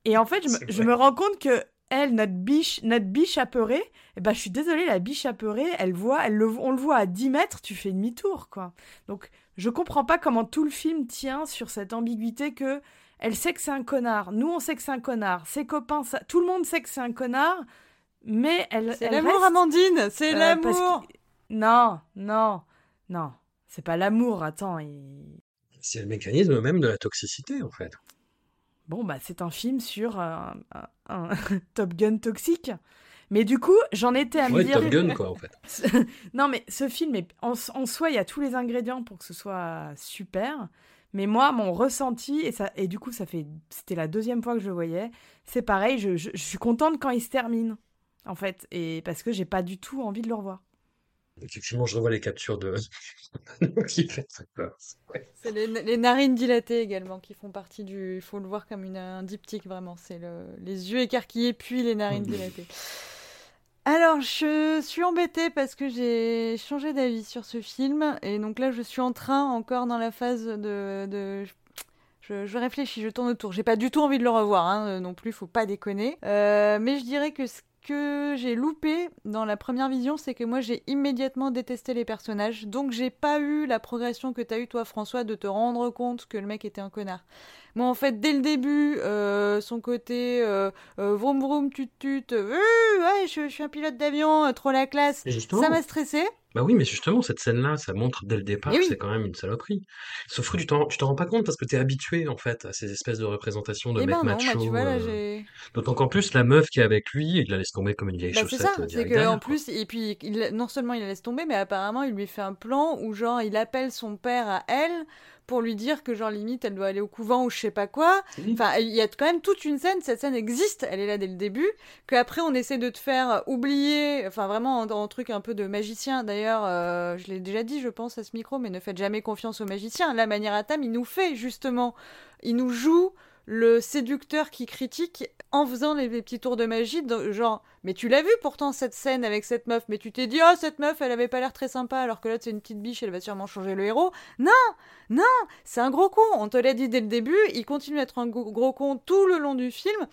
Speaker 3: Et en fait, je me rends compte que elle, notre biche, notre biche apeurée, eh ben, je suis désolée, la biche apeurée, elle voit, elle le, on le voit à 10 mètres, tu fais demi-tour, quoi. Donc, je comprends pas comment tout le film tient sur cette ambiguïté que elle sait que c'est un connard. Nous, on sait que c'est un connard. Ses copains, ça- tout le monde sait que c'est un connard. Mais elle.
Speaker 2: C'est
Speaker 3: elle
Speaker 2: l'amour,
Speaker 3: reste-
Speaker 2: Amandine C'est
Speaker 3: euh,
Speaker 2: l'amour
Speaker 3: Non, non, non. C'est pas l'amour, attends. il-
Speaker 1: C'est le mécanisme même de la toxicité, en fait.
Speaker 3: Bon, bah, c'est un film sur un, un- un *laughs* Top Gun toxique. Mais du coup, j'en étais à me
Speaker 1: Ouais,
Speaker 3: dire.
Speaker 1: Top Gun, quoi, en fait. *laughs*
Speaker 3: non, mais ce film, est, en, en soi, il y a tous les ingrédients pour que ce soit super. Mais moi, mon ressenti, et, ça, et du coup, ça fait, c'était la deuxième fois que je le voyais, c'est pareil, je, je- je suis contente quand il se termine, en fait, et parce que j'ai pas du tout envie de le revoir.
Speaker 1: Effectivement, je revois les captures de. qui fait. Ouais.
Speaker 2: C'est les, les narines dilatées également qui font partie du. Il faut le voir comme une, un diptyque vraiment. C'est le, les yeux écarquillés puis les narines dilatées. Alors, je suis embêtée parce que j'ai changé d'avis sur ce film. Et donc là, je suis en train, encore dans la phase de. de- je, je réfléchis, je tourne autour. J'ai pas du tout envie de le revoir hein, non plus, faut pas déconner. Euh, mais je dirais que ce que j'ai loupé dans la première vision, c'est que moi j'ai immédiatement détesté les personnages. Donc j'ai pas eu la progression que t'as eu toi, François, de te rendre compte que le mec était un connard. Moi, en fait, dès le début, euh, son côté euh, euh, vroom vroom tut tut, ouais, je, je suis un pilote d'avion, trop la classe,
Speaker 1: justement,
Speaker 2: ça m'a stressé.
Speaker 1: Bah oui, mais justement, cette scène-là, ça montre dès le départ que
Speaker 2: oui.
Speaker 1: c'est quand même une saloperie. Sauf que tu t'en, tu t'en rends pas compte parce que t'es habitué, en fait, à ces espèces de représentations de
Speaker 2: Eh ben non, bah,
Speaker 1: euh. D'autant qu'en plus, la meuf qui est avec lui, il la laisse tomber comme une vieille
Speaker 2: Bah, c'est
Speaker 1: chaussette
Speaker 2: ça,
Speaker 1: euh,
Speaker 2: c'est
Speaker 1: direct
Speaker 2: que
Speaker 1: derrière,
Speaker 2: en
Speaker 1: quoi.
Speaker 2: plus, et puis il, non seulement il la laisse tomber, mais apparemment il lui fait un plan où genre il appelle son père à elle pour lui dire que genre limite elle doit aller au couvent ou je sais pas quoi. Enfin, il y a quand même toute une scène, cette scène existe, elle est là dès le début, qu'après on essaie de te faire oublier, enfin vraiment en, en truc un peu de magicien. D'ailleurs, euh, je l'ai déjà dit, je pense à ce micro, mais ne faites jamais confiance aux magiciens. La manière à Tam, il nous fait justement, il nous joue le séducteur qui critique en faisant les, petits tours de magie, genre, mais tu l'as vu pourtant cette scène avec cette meuf, mais tu t'es dit, oh cette meuf, elle avait pas l'air très sympa, alors que là c'est une petite biche, elle va sûrement changer le héros. Non, non, c'est un gros con, on te l'a dit dès le début, il continue d'être un gros con tout le long du film.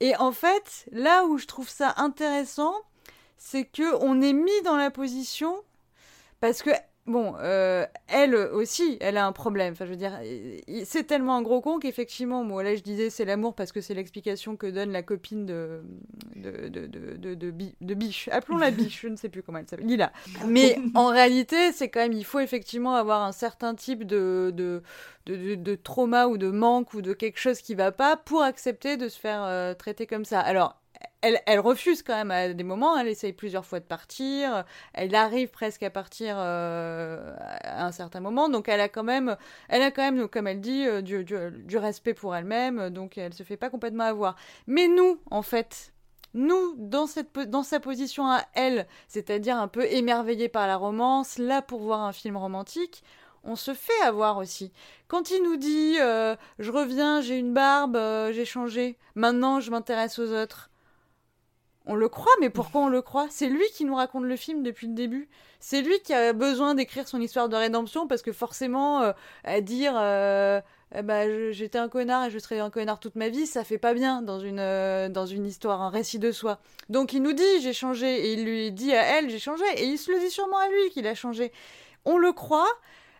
Speaker 2: Et en fait, là où je trouve ça intéressant, c'est que on est mis dans la position parce que bon, euh, elle aussi, elle a un problème. Enfin, je veux dire, c'est tellement un gros con qu'effectivement, moi là, je disais c'est l'amour parce que c'est l'explication que donne la copine de de de de de, de, Bi- de Biche. Appelons-la Biche, je ne sais plus comment elle s'appelle. Lila. Mais *laughs* en réalité, c'est quand même, il faut effectivement avoir un certain type de de de, de, de trauma ou de manque ou de quelque chose qui va pas pour accepter de se faire euh, traiter comme ça. Alors. Elle, refuse quand même à des moments, elle essaye plusieurs fois de partir, elle arrive presque à partir euh, à un certain moment, donc elle a quand même, elle a quand même, comme elle dit, euh, du, respect pour elle-même, donc elle se fait pas complètement avoir. Mais nous, en fait, nous, dans, cette, dans sa position à elle, c'est-à-dire un peu émerveillée par la romance, là pour voir un film romantique, on se fait avoir aussi. Quand il nous dit euh, Je reviens, j'ai une barbe, j'ai changé, maintenant je m'intéresse aux autres. On le croit, mais pourquoi on le croit? C'est lui qui nous raconte le film depuis le début. C'est lui qui a besoin d'écrire son histoire de rédemption parce que forcément, euh, à dire euh, eh ben, j'étais un connard et je serai un connard toute ma vie, ça fait pas bien dans une, euh, dans une histoire, un récit de soi. Donc il nous dit j'ai changé et il lui dit à elle j'ai changé et il se le dit sûrement à lui qu'il a changé. On le croit,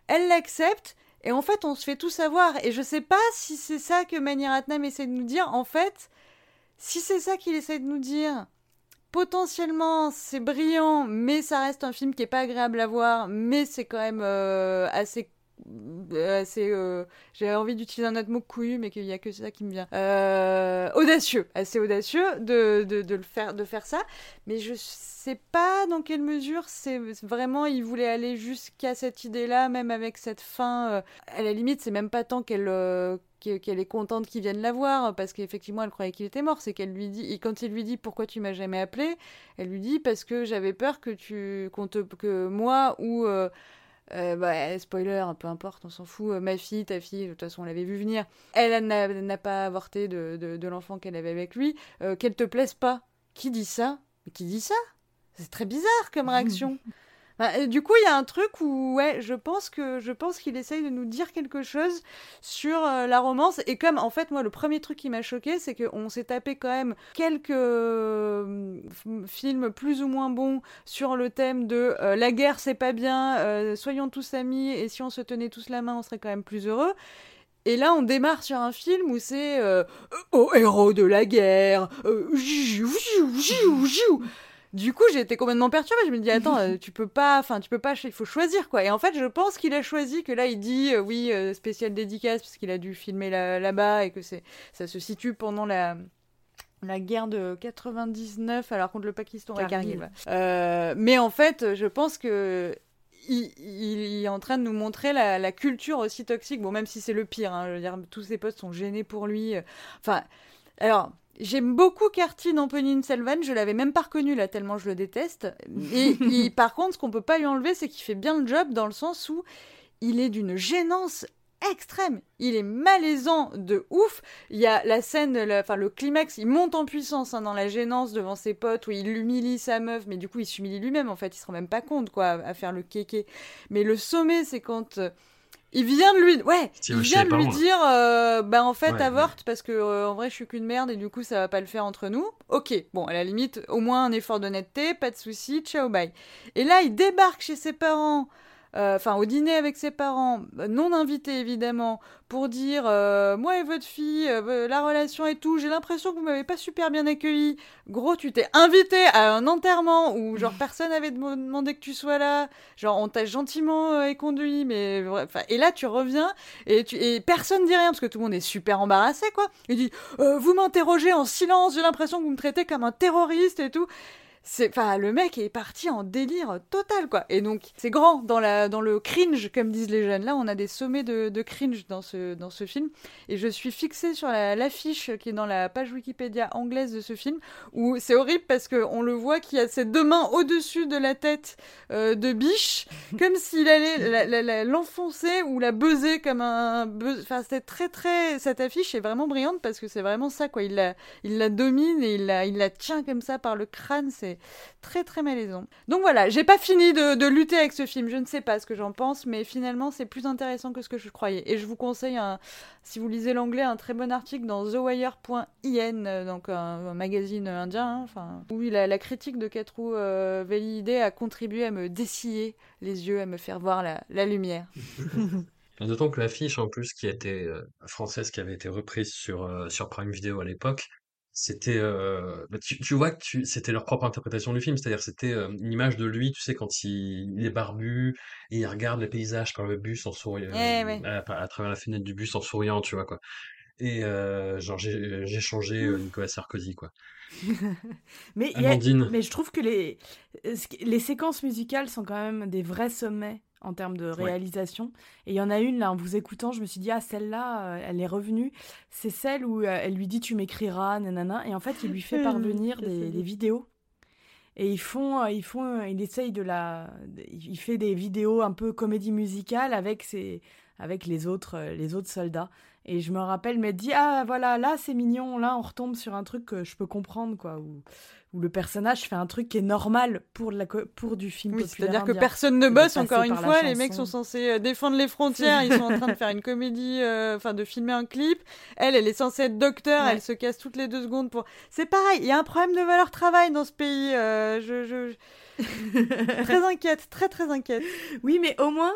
Speaker 2: elle l'accepte, Et en fait, on se fait tout savoir. Et je sais pas si c'est ça que Mani Ratnam essaie de nous dire. En fait, si c'est ça qu'il essaie de nous dire, potentiellement c'est brillant, mais ça reste un film qui est pas agréable à voir, mais c'est quand même euh, assez euh, assez euh, j'ai envie d'utiliser un autre mot couillu mais qu'il y a que ça qui me vient. Audacieux assez audacieux de, de, le faire de faire ça. Mais je sais pas dans quelle mesure c'est vraiment il voulait aller jusqu'à cette idée là même avec cette fin à la limite c'est même pas tant qu'elle qu'elle est contente qu'il vienne la voir parce qu'effectivement elle croyait qu'il était mort c'est qu'elle lui dit et quand il lui dit pourquoi tu m'as jamais appelé elle lui dit parce que j'avais peur que tu te, que moi ou euh, euh, bah, spoiler, peu importe, on s'en fout. Ma fille, ta fille, de toute façon, on l'avait vu venir. Elle, n'a pas avorté de, de, l'enfant qu'elle avait avec lui. Euh, qu'elle te plaise pas. Qui dit ça? Qui dit ça? C'est très bizarre comme réaction. *laughs* Bah, et du coup, il y a un truc où, ouais, je pense que je pense qu'il essaye de nous dire quelque chose sur euh, la romance. Et comme, en fait, moi, le premier truc qui m'a choqué, c'est qu'on s'est tapé quand même quelques euh, films plus ou moins bons sur le thème de euh, la guerre, c'est pas bien, euh, soyons tous amis, et si on se tenait tous la main, on serait quand même plus heureux. Et là, on démarre sur un film où c'est euh, au héros de la guerre. euh. Du coup, j'ai été complètement perturbée. Je me dis, attends, *laughs* euh, tu peux pas, enfin, tu peux pas, il faut choisir quoi. Et en fait, je pense qu'il a choisi que là, il dit, euh, oui, euh, spécial dédicace parce qu'il a dû filmer là- là-bas et que c'est, ça se situe pendant la la guerre de 99 alors contre le Pakistan et
Speaker 3: Kargil.
Speaker 2: Mais en fait, je pense que il, il est en train de nous montrer la, la culture aussi toxique. Bon, même si c'est le pire, hein, je veux dire, tous ses potes sont gênés pour lui. Enfin, alors. J'aime beaucoup Carty dans Pauline Selvan, je l'avais même pas reconnu là tellement je le déteste. Et *laughs* il- par contre, ce qu'on peut pas lui enlever, c'est qu'il fait bien le job dans le sens où il est d'une gênance extrême. Il est malaisant de ouf. Il y a la scène, la- enfin le climax, il monte en puissance hein, dans la gênance devant ses potes où il humilie sa meuf, mais du coup il s'humilie lui-même en fait, il se rend même pas compte quoi à faire le kéké. Mais le sommet, c'est quand euh, il vient de lui, ouais, il vient de lui dire, euh, bah en fait
Speaker 1: Ouais,
Speaker 2: avorte parce que euh, en vrai je suis qu'une merde et du coup ça va pas le faire entre nous. Ok, bon à la limite au moins un effort d'honnêteté, pas de souci, ciao bye. Et là il débarque chez ses parents enfin au dîner avec ses parents, euh, non invités évidemment, pour dire euh, moi et votre fille, euh, la relation et tout, j'ai l'impression que vous m'avez pas super bien accueilli. Gros, tu t'es invité à un enterrement où genre personne avait dem- demandé que tu sois là, genre on t'a gentiment euh, éconduit, mais et là tu reviens et, tu, et personne dit rien parce que tout le monde est super embarrassé quoi. Il dit Euh, vous m'interrogez en silence, j'ai l'impression que vous me traitez comme un terroriste et tout. C'est, enfin, le mec est parti en délire total, quoi. Et donc, c'est grand dans la, dans le cringe, comme disent les jeunes. Là, on a des sommets de, de cringe dans ce, dans ce film. Et je suis fixée sur la- l'affiche qui est dans la page Wikipédia anglaise de ce film, où c'est horrible parce que on le voit qui a ses deux mains au-dessus de la tête euh, de Biche, *laughs* comme s'il allait la- la- la- l'enfoncer ou la buzzer comme un, buzz- enfin, c'était très, très, cette affiche est vraiment brillante parce que c'est vraiment ça, quoi. Il la, il la domine et il la, il la tient comme ça par le crâne. C'est très très malaisant. Donc voilà, j'ai pas fini de, de lutter avec ce film. Je ne sais pas ce que j'en pense, mais finalement c'est plus intéressant que ce que je croyais. Et je vous conseille, un, si vous lisez l'anglais, un très bon article dans TheWire.in, euh, donc un, un magazine indien, hein, enfin où la, la critique de Katrou euh, Velide a contribué à me dessiller les yeux, à me faire voir la, la lumière. *laughs*
Speaker 1: D'autant que l'affiche, en plus, qui été euh, française, qui avait été reprise sur, euh, sur Prime Video à l'époque, c'était, euh, bah, tu, tu vois que tu, c'était leur propre interprétation du film, c'est-à-dire c'était euh, une image de lui, tu sais, quand il, il est barbu et il regarde les paysages par le bus en souriant,
Speaker 2: Eh ouais.
Speaker 1: à, à travers la fenêtre du bus en souriant, tu vois quoi. Et euh, genre j'ai, j'ai changé euh, Nicolas Sarkozy quoi. *laughs*
Speaker 3: Mais, a- mais je trouve que les, euh, les séquences musicales sont quand même des vrais sommets en termes de
Speaker 1: Ouais.
Speaker 3: réalisation. Et il y en a une, là, en vous écoutant, je me suis dit, ah, celle-là, euh, elle est revenue. C'est celle où euh, elle lui dit, tu m'écriras, nanana. Et en fait, il lui fait *laughs* parvenir des, vidéos. Et ils font, euh, ils font, il essaye de la, il fait des vidéos un peu comédie musicale avec ses, avec les autres, les autres soldats. Et je me rappelle m'être dit, ah voilà, là c'est mignon, là on retombe sur un truc que je peux comprendre, quoi, où, où le personnage fait un truc qui est normal pour, la, pour du film
Speaker 2: Oui, c'est-à-dire que personne ne bosse, encore une fois. Les mecs sont censés euh, défendre les frontières, ils sont en train de faire une comédie, euh, enfin de filmer un clip. Elle, elle est censée être docteur,
Speaker 3: Ouais.
Speaker 2: elle se casse toutes les deux secondes pour... C'est pareil, il y a un problème de valeur travail dans ce pays. euh, je, je... je- *laughs* très inquiète, très très inquiète.
Speaker 3: Oui, mais au moins,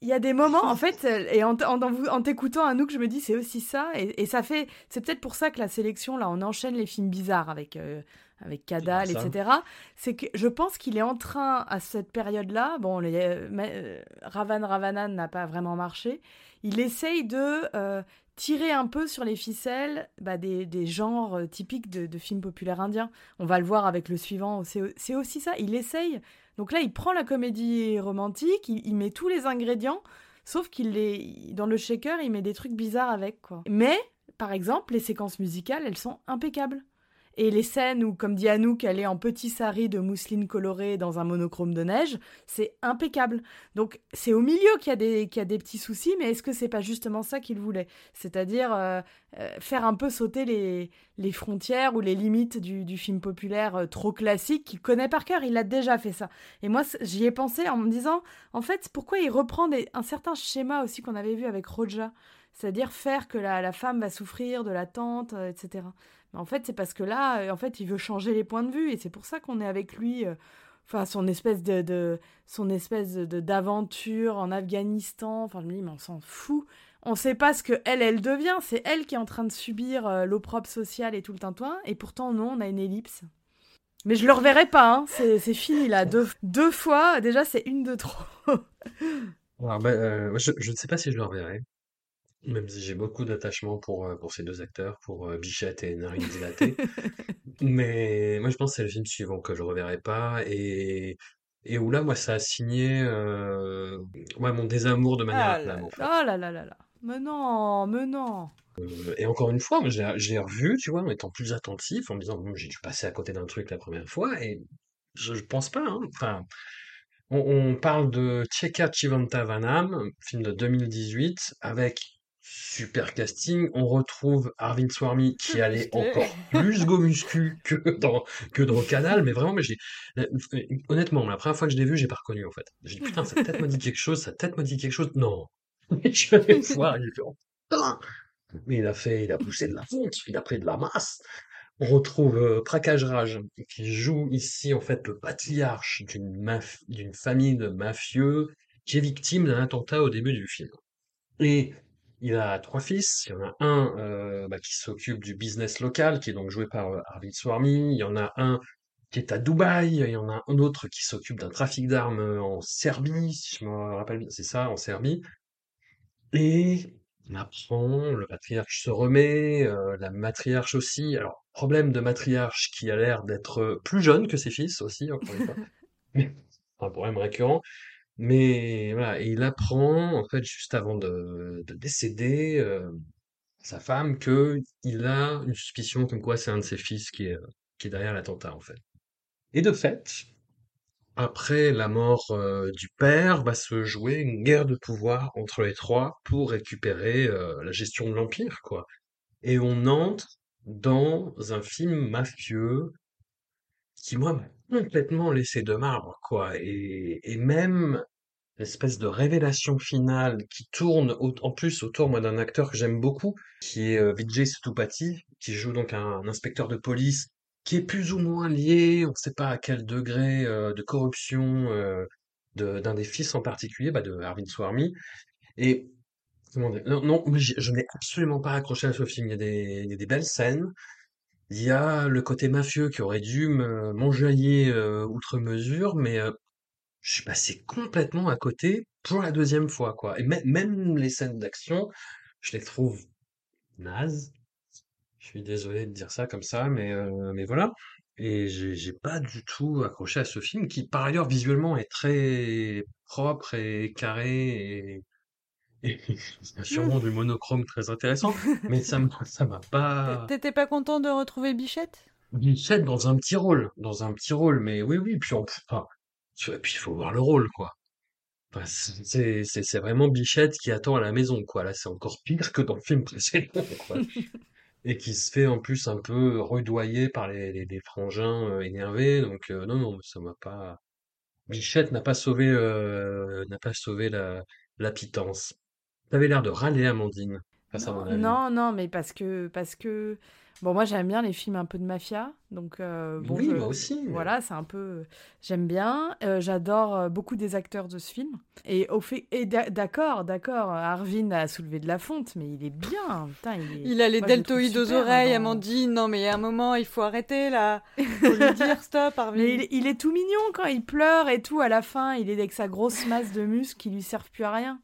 Speaker 3: il y a des moments, en *laughs* fait, euh, et en, en, en t'écoutant, Anouk, je me dis, c'est aussi ça. Et, et ça fait. C'est peut-être pour ça que la sélection, là, on enchaîne les films bizarres avec, euh, avec Cadal, etc. C'est que je pense qu'il est en train, à cette période-là, bon, les, euh, Ravan Ravanan n'a pas vraiment marché. Il essaye de euh, tirer un peu sur les ficelles bah, des, des genres typiques de, de films populaires indiens. On va le voir avec le suivant. C'est c'est aussi ça. Il essaye. Donc là, il prend la comédie romantique, il, met tous les ingrédients, sauf qu'il les dans le shaker, il met des trucs bizarres avec quoi. Mais par exemple, les séquences musicales, elles sont impeccables. Et les scènes où, comme dit Anouk, elle est en petit sari de mousseline colorée dans un monochrome de neige, c'est impeccable. Donc c'est au milieu qu'il y, a des- y a des petits soucis, mais est-ce que c'est pas justement ça qu'il voulait? C'est-à-dire euh, euh, faire un peu sauter les, les frontières ou les limites du, du film populaire euh, trop classique qu'il connaît par cœur, il a déjà fait ça. Et moi, j'y ai pensé en me disant, en fait, pourquoi il reprend un certain schéma aussi qu'on avait vu avec Roja c'est-à-dire faire que la, la femme va souffrir de l'attente, etc. En fait, c'est parce que là, euh, en fait, il veut changer les points de vue, et c'est pour ça qu'on est avec lui. euh, Enfin, son espèce de, son espèce de d'aventure en Afghanistan. Enfin, je me dis, mais on s'en fout. On sait pas ce que elle, elle devient. C'est elle qui est en train de subir euh, l'opprobre social et tout le tintouin. Et pourtant, non, on a une ellipse. Mais je le reverrai pas. Hein. C'est fini là. Deux, fois, déjà, c'est une de trop. *laughs*
Speaker 1: Bah, je ne sais pas si je le reverrai, même si j'ai beaucoup d'attachement pour, euh, pour ces deux acteurs, pour euh, Bichette et Narine Dilatée. *laughs* Mais moi, je pense que c'est le film suivant que je reverrai pas et, et où là, moi, ça a signé euh, ouais, mon désamour de manière
Speaker 2: Ah
Speaker 1: en fait.
Speaker 3: Oh là là là là. Mais non, mais non.
Speaker 1: Euh, Et encore une fois, l'ai revu, tu vois, en étant plus attentif, en me disant, j'ai dû passer à côté d'un truc la première fois, et je, je pense pas, hein. Enfin, on, on parle de Cheka Chivantavanam, film de 2018, avec super casting. On retrouve Arvind Swamy qui allait encore *laughs* plus go muscu que dans, que dans Canal, mais vraiment, mais j'ai, honnêtement, la première fois que je l'ai vu, j'ai pas reconnu, en fait. J'ai dit, putain, sa tête me dit quelque chose, sa tête me dit quelque chose. Non. *laughs* Je vais le voir, il fait, oh, putain. Mais il a fait, il a poussé de la fonte, il a pris de la masse. On retrouve euh, Prakash Raj, qui joue ici en fait le patriarche d'une maf- d'une famille de mafieux qui est victime d'un attentat au début du film. Et il a trois fils. Il y en a un euh, bah, qui s'occupe du business local, qui est donc joué par euh, Arvind Swamy. Il y en a un qui est à Dubaï. Il y en a un autre qui s'occupe d'un trafic d'armes euh, en Serbie, si je me rappelle bien. C'est ça, en Serbie. Et on apprend, le patriarche se remet, euh, la matriarche aussi. Alors, problème de matriarche qui a l'air d'être plus jeune que ses fils aussi, encore une fois. *laughs* Mais, un problème récurrent. Mais voilà, et il apprend, en fait, juste avant de, de décéder, euh, sa femme, que il a une suspicion comme quoi c'est un de ses fils qui est, euh, derrière l'attentat, en fait. Et de fait, après la mort euh, du père, va se jouer une guerre de pouvoir entre les trois pour récupérer la gestion de l'empire, quoi. Et on entre dans un film mafieux qui, moi, complètement laissé de marbre, quoi. Et, même l'espèce de révélation finale qui tourne en plus autour, d'un acteur que j'aime beaucoup, qui est euh, Vijay Sethupathi, qui joue donc un, inspecteur de police qui est plus ou moins lié, on ne sait pas à quel degré euh, de corruption euh, d'un des fils en particulier, bah, de Arvind Swamy. Et non, non, je n'ai absolument pas accroché à ce film. Il y a des belles scènes. Il y a le côté mafieux qui aurait dû me- m'enjailler euh, outre mesure, mais euh, je suis passé complètement à côté pour la deuxième fois, quoi. Et mê- même les scènes d'action, je les trouve nazes. Je suis désolé de dire ça comme ça, mais, euh, mais voilà. Et j'ai j'ai pas du tout accroché à ce film qui, par ailleurs, visuellement est très propre et carré et, *laughs* sûrement du monochrome très intéressant, *laughs* mais ça m'a ça m'a pas.
Speaker 2: T'étais pas content de retrouver Bichette?
Speaker 1: Bichette dans un petit rôle, dans un petit rôle, mais oui, oui, puis on, enfin, puis il faut voir le rôle, quoi. Enfin, c'est c'est c'est vraiment Bichette qui attend à la maison, quoi. Là, c'est encore pire que dans le film précédent, quoi. *laughs* Et qui se fait en plus un peu rudoyer par les, les, les frangins euh, énervés. Donc euh, non, non, ça m'a pas. Bichette n'a pas sauvé, euh, n'a pas sauvé la, la pitance. T'avais l'air de râler, Amandine, face à mon
Speaker 3: Non,
Speaker 1: avis.
Speaker 3: non, non, mais parce que, parce que, Bon, moi j'aime bien les films un peu de mafia, donc euh, bon,
Speaker 1: oui,
Speaker 3: je-
Speaker 1: moi aussi.
Speaker 3: Voilà, c'est un peu. J'aime bien. Euh, J'adore euh, beaucoup des acteurs de ce film. Et au fait, et d'a- d'accord, d'accord. Arvin a soulevé de la fonte, mais il est bien. Putain, il, est-
Speaker 2: Il a les
Speaker 3: moi,
Speaker 2: deltoïdes aux oreilles,
Speaker 3: hein, dans-
Speaker 2: Amandine. Non, mais il y a un moment, il faut arrêter là. *laughs* Faut lui dire stop, Arvin.
Speaker 3: Mais il, est- il est tout mignon quand il pleure et tout. À la fin, il est avec sa grosse masse de muscles qui lui servent plus à rien.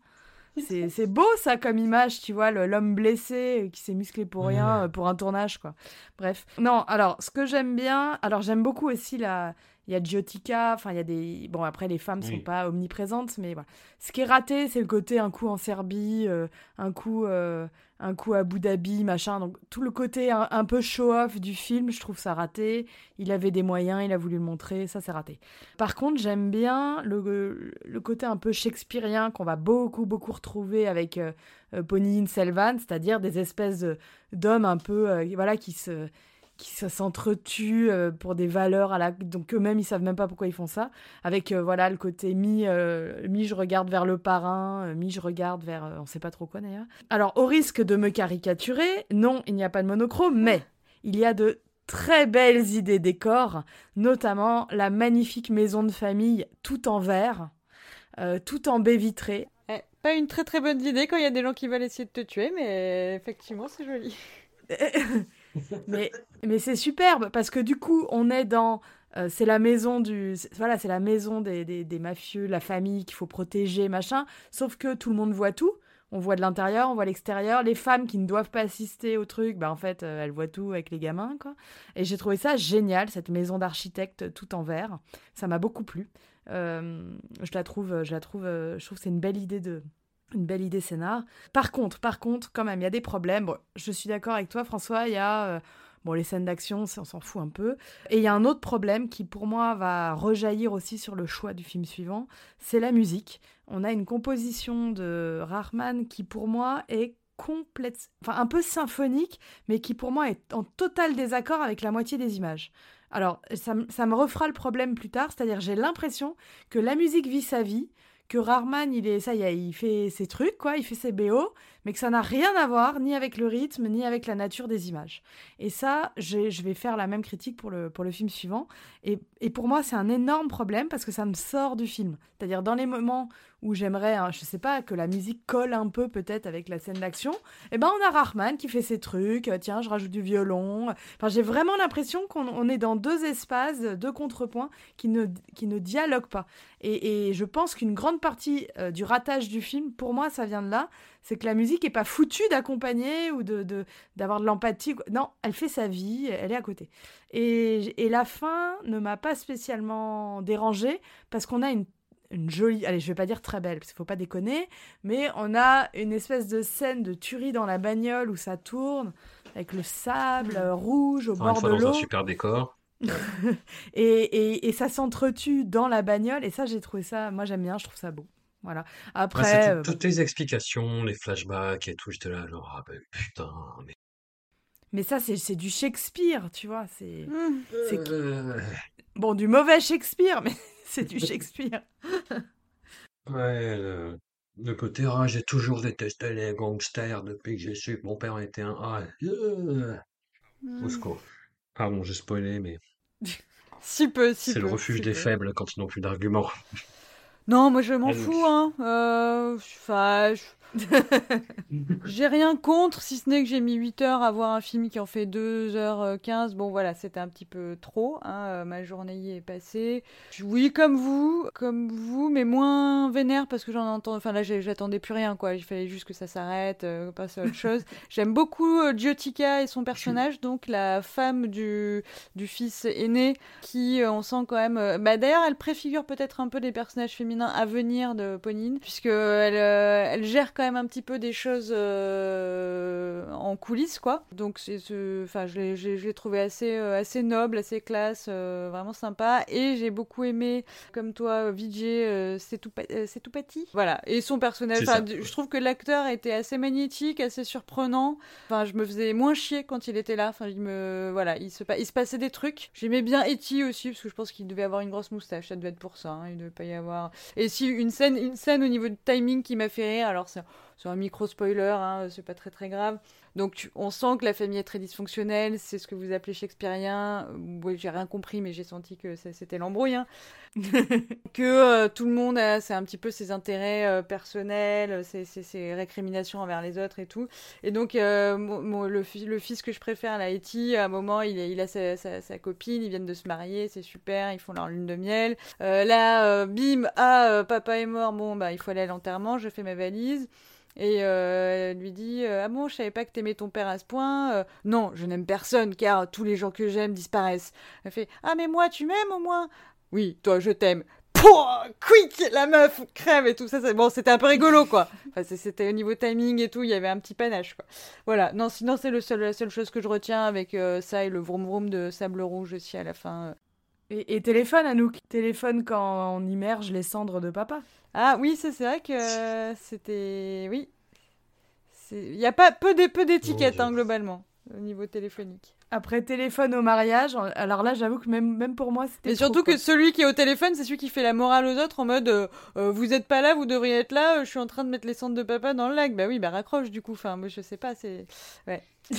Speaker 3: C'est beau ça comme image, tu vois, l'homme blessé euh, qui s'est musclé pour rien
Speaker 1: Ouais.
Speaker 3: euh, pour un tournage, quoi. Bref. Non, alors ce que j'aime bien, alors j'aime beaucoup aussi la. Il y a Giotica, enfin il y a des. Bon, après les femmes sont
Speaker 1: Oui.
Speaker 3: pas omniprésentes, mais voilà. Ce qui est raté, c'est le côté un coup en Serbie, euh, un coup. euh, un coup à Abu Dhabi, machin. Donc tout le côté un, un peu show-off du film, je trouve ça raté. Il avait des moyens, il a voulu le montrer, ça c'est raté. Par contre, j'aime bien le, le côté un peu shakespearien qu'on va beaucoup, beaucoup retrouver avec euh, euh, Ponyin Selvan, c'est-à-dire des espèces d'hommes un peu, voilà, qui se qui se- s'entretuent euh, pour des valeurs à la donc eux-mêmes ils savent même pas pourquoi ils font ça. Avec euh, voilà le côté mi euh, mi je regarde vers le parrain mi je regarde vers on sait pas trop quoi d'ailleurs. Alors au risque de me caricaturer non il n'y a pas de monochrome mais il y a de très belles idées décors notamment la magnifique maison de famille tout en verre tout en baie vitrée.
Speaker 2: Eh, pas une très très bonne idée quand il y a des gens qui veulent essayer de te tuer, mais effectivement, c'est joli. *laughs* *laughs*
Speaker 3: mais mais c'est superbe parce que du coup on est dans euh, c'est la maison du voilà c'est la maison des, des, des mafieux la famille qu'il faut protéger machin. Sauf que tout le monde voit tout. On voit de l'intérieur on voit l'extérieur. Les femmes qui ne doivent pas assister au truc bah en fait euh, elles voient tout avec les gamins quoi. Et j'ai trouvé ça génial cette maison d'architecte tout en verre ça m'a beaucoup plu. Euh, je la trouve je la trouve je trouve que c'est une belle idée de une belle idée scénar. Par contre, par contre, quand même, il y a des problèmes. Je suis d'accord avec toi, François. Il y a euh, bon les scènes d'action, on s'en fout un peu. Et il y a un autre problème qui, pour moi, va rejaillir aussi sur le choix du film suivant. C'est la musique. On a une composition de Rahman qui, pour moi, est complète, enfin un peu symphonique, mais qui pour moi est en total désaccord avec la moitié des images. Alors, ça, ça me refera le problème plus tard, c'est-à-dire j'ai l'impression que la musique vit sa vie, que Rarman, il est ça y il fait ses trucs quoi, il fait ses BO, mais que ça n'a rien à voir ni avec le rythme ni avec la nature des images. Et ça, je vais faire la même critique pour le pour le film suivant. Et, et pour moi, c'est un énorme problème parce que ça me sort du film. C'est-à-dire dans les moments où j'aimerais, hein, je sais pas, que la musique colle un peu peut-être avec la scène d'action, eh ben on a Rahman qui fait ses trucs. euh, Tiens, je rajoute du violon. Enfin, j'ai vraiment l'impression qu'on on est dans deux espaces, deux contrepoints qui ne qui ne dialoguent pas. Et, et je pense qu'une grande partie euh, du ratage du film, pour moi, ça vient de là. C'est que la musique est pas foutue d'accompagner ou de d'avoir de, l'empathie. Non, elle fait sa vie, elle est à côté. Et, et la fin ne m'a pas spécialement dérangée parce qu'on a une, une jolie, allez, je vais pas dire très belle parce qu'il faut pas déconner, mais on a une espèce de scène de tuerie dans la bagnole où ça tourne avec le sable euh, rouge au bord
Speaker 1: fois,
Speaker 3: de
Speaker 1: dans un
Speaker 3: l'eau
Speaker 1: super décor. *laughs*
Speaker 3: et, et, et ça s'entretue dans la bagnole et ça j'ai trouvé ça, moi j'aime bien, je trouve ça beau. Voilà.
Speaker 1: Ouais,
Speaker 3: Après, euh,
Speaker 1: toutes les explications, les flashbacks et tout, j'étais là, genre, ah ben putain, mais.
Speaker 3: mais ça c'est c'est du Shakespeare, tu vois, c'est c'est
Speaker 1: Euh,
Speaker 3: bon du mauvais Shakespeare, mais *laughs* c'est du Shakespeare. *laughs*
Speaker 1: Ouais, le, le côté, ah, j'ai toujours détesté les gangsters depuis que j'ai su que mon père était un. Ah, euh, au secours. Pardon, j'ai spoilé, mais *laughs*
Speaker 2: Si peu, si
Speaker 1: c'est le refuge
Speaker 2: si
Speaker 1: des
Speaker 2: peu.
Speaker 1: faibles quand ils n'ont plus d'arguments.
Speaker 2: Non, moi je m'en fous, hein. Euh, Enfin, je- *laughs* j'ai rien contre, si ce n'est que j'ai mis 8 heures à voir un film qui en fait 2h15. Bon, voilà, c'était un petit peu trop. Hein. euh, Ma journée y est passée. Je- Oui, comme vous, comme vous, mais moins vénère parce que j'en entends. Enfin, là, j'attendais plus rien, quoi. Il fallait juste que ça s'arrête, euh, passe à autre chose. *laughs* J'aime beaucoup euh, Giotica et son personnage, donc la femme du, du fils aîné, qui, euh, on sent quand même. euh, Bah, d'ailleurs, elle préfigure peut-être un peu les personnages féminins à venir de Ponine, puisque elle, euh, elle gère quand même un petit peu des choses euh, en coulisses, quoi. Donc, c'est ce, enfin, je l'ai, trouvé assez, euh, assez noble, assez classe, euh, vraiment sympa. Et j'ai beaucoup aimé, comme toi, Vijay, c'est tout, c'est tout petit. Voilà. Et son personnage, je trouve que l'acteur était assez magnétique, assez surprenant. Enfin, je me faisais moins chier quand il était là. Enfin, il me, voilà, il se, il se passait des trucs. J'aimais bien Etty aussi parce que je pense qu'il devait avoir une grosse moustache. Ça devait être pour ça. hein, Il devait pas y avoir. Et si une scène, une scène au niveau du timing qui m'a fait rire. Alors c'est, un micro spoiler. Hein, c'est pas très très grave. Donc on sent que la famille est très dysfonctionnelle, c'est ce que vous appelez shakespearien. Oui, j'ai rien compris, mais j'ai senti que c'était l'embrouille. hein. *laughs* que euh, tout le monde a c'est un petit peu ses intérêts euh, personnels, ses, ses- ses récriminations envers les autres et tout. Et donc euh, mon- mon- le, fi- le fils que je préfère, la Haïti, à un moment il, est- il a sa, sa- sa copine, ils viennent de se marier, c'est super, ils font leur lune de miel. Euh, là, euh, bim, ah euh, papa est mort, bon bah il faut aller à l'enterrement, je fais ma valise. Et euh, elle lui dit euh, Ah bon, je savais pas que t'aimais ton père à ce point. Euh, non, je n'aime personne car tous les gens que j'aime disparaissent. Elle fait Ah, mais moi, tu m'aimes au moins? Oui, toi, je t'aime. Pouah, quick, la meuf crève et tout ça. Bon, c'était un peu rigolo quoi. Enfin, c'était au niveau timing et tout, il y avait un petit panache quoi. Voilà, non, sinon, c'est la seule chose que je retiens avec euh, ça et le vroom vroom de sable rouge aussi à la fin.
Speaker 3: Et, et téléphone, Anouk. Téléphone quand on immerge les cendres de papa.
Speaker 2: Ah oui, c'est vrai que euh, c'était. Oui. Il y a pas peu d'é- peu d'étiquettes
Speaker 1: Dieu.
Speaker 2: hein, globalement au niveau téléphonique.
Speaker 3: Après téléphone au mariage, alors là, j'avoue que même, même pour moi, c'était.
Speaker 2: Mais
Speaker 3: trop,
Speaker 2: surtout que celui qui est au téléphone, c'est celui qui fait la morale aux autres en mode euh, Euh, vous êtes pas là, vous devriez être là, euh, je suis en train de mettre les cendres de papa dans le lac. Bah oui, bah raccroche du coup. Enfin, moi je sais pas, c'est.
Speaker 3: Ouais, *laughs*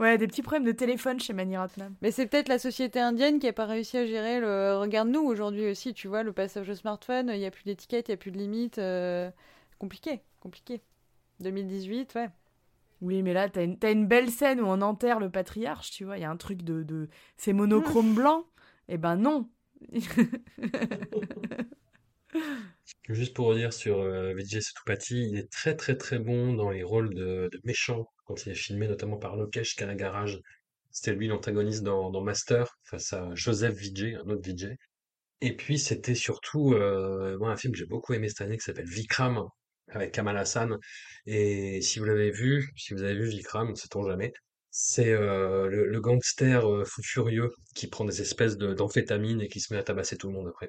Speaker 3: des petits problèmes de téléphone chez Mani Ratnam.
Speaker 2: Mais c'est peut-être la société indienne qui a pas réussi à gérer le. Regarde-nous aujourd'hui aussi, tu vois, le passage au smartphone, il y a plus d'étiquettes, il y a plus de limites. euh, Compliqué, compliqué. 2018, ouais.
Speaker 3: Oui, mais là, t'as une, t'as une belle scène où on enterre le patriarche, tu vois. Il y a un truc de. de... C'est monochrome blanc. Eh ben non. *laughs*
Speaker 1: Juste pour redire sur euh, Vijay Sethupathi, il est très très très bon dans les rôles de, méchants quand il est filmé notamment par Lokesh Kanagaraj. C'était lui l'antagoniste dans, Master face à Joseph Vijay, un autre Vijay. Et puis c'était surtout euh, moi, un film que j'ai beaucoup aimé cette année qui s'appelle Vikram avec Kamal Hassan. Et si vous l'avez vu, si vous avez vu Vikram, sait-on jamais, c'est euh, le, gangster euh, fou furieux qui prend des espèces d'amphétamines et qui se met à tabasser tout le monde après.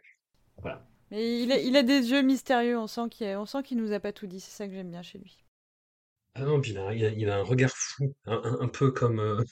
Speaker 1: Voilà.
Speaker 2: Mais il a, des yeux mystérieux, on sent qu'il nous a pas tout dit, c'est ça que j'aime bien chez lui.
Speaker 1: Ah non, puis il a, un regard fou, un peu comme, euh,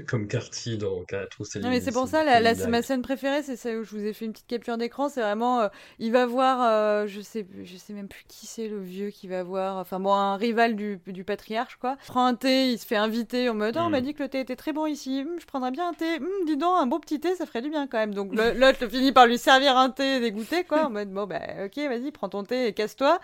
Speaker 1: *laughs* comme Carty dans Calatrus et
Speaker 2: Non mais c'est pour ça, la, la- ma scène préférée, c'est celle où je vous ai fait une petite capture d'écran, c'est vraiment, euh, il va voir, euh, je sais, je sais même plus qui c'est le vieux qui va voir, enfin bon, un rival du, du patriarche quoi. Il prend un thé, il se fait inviter en mode, oh, on m'a
Speaker 1: Mm.
Speaker 2: dit que le thé était très bon ici, Hum, je prendrais bien un thé, Hum, dis donc, un bon petit thé, ça ferait du bien quand même. Donc *laughs* l'autre finit par lui servir un thé dégoûté quoi, en mode, bon bah ok, vas-y, prends ton thé et casse-toi.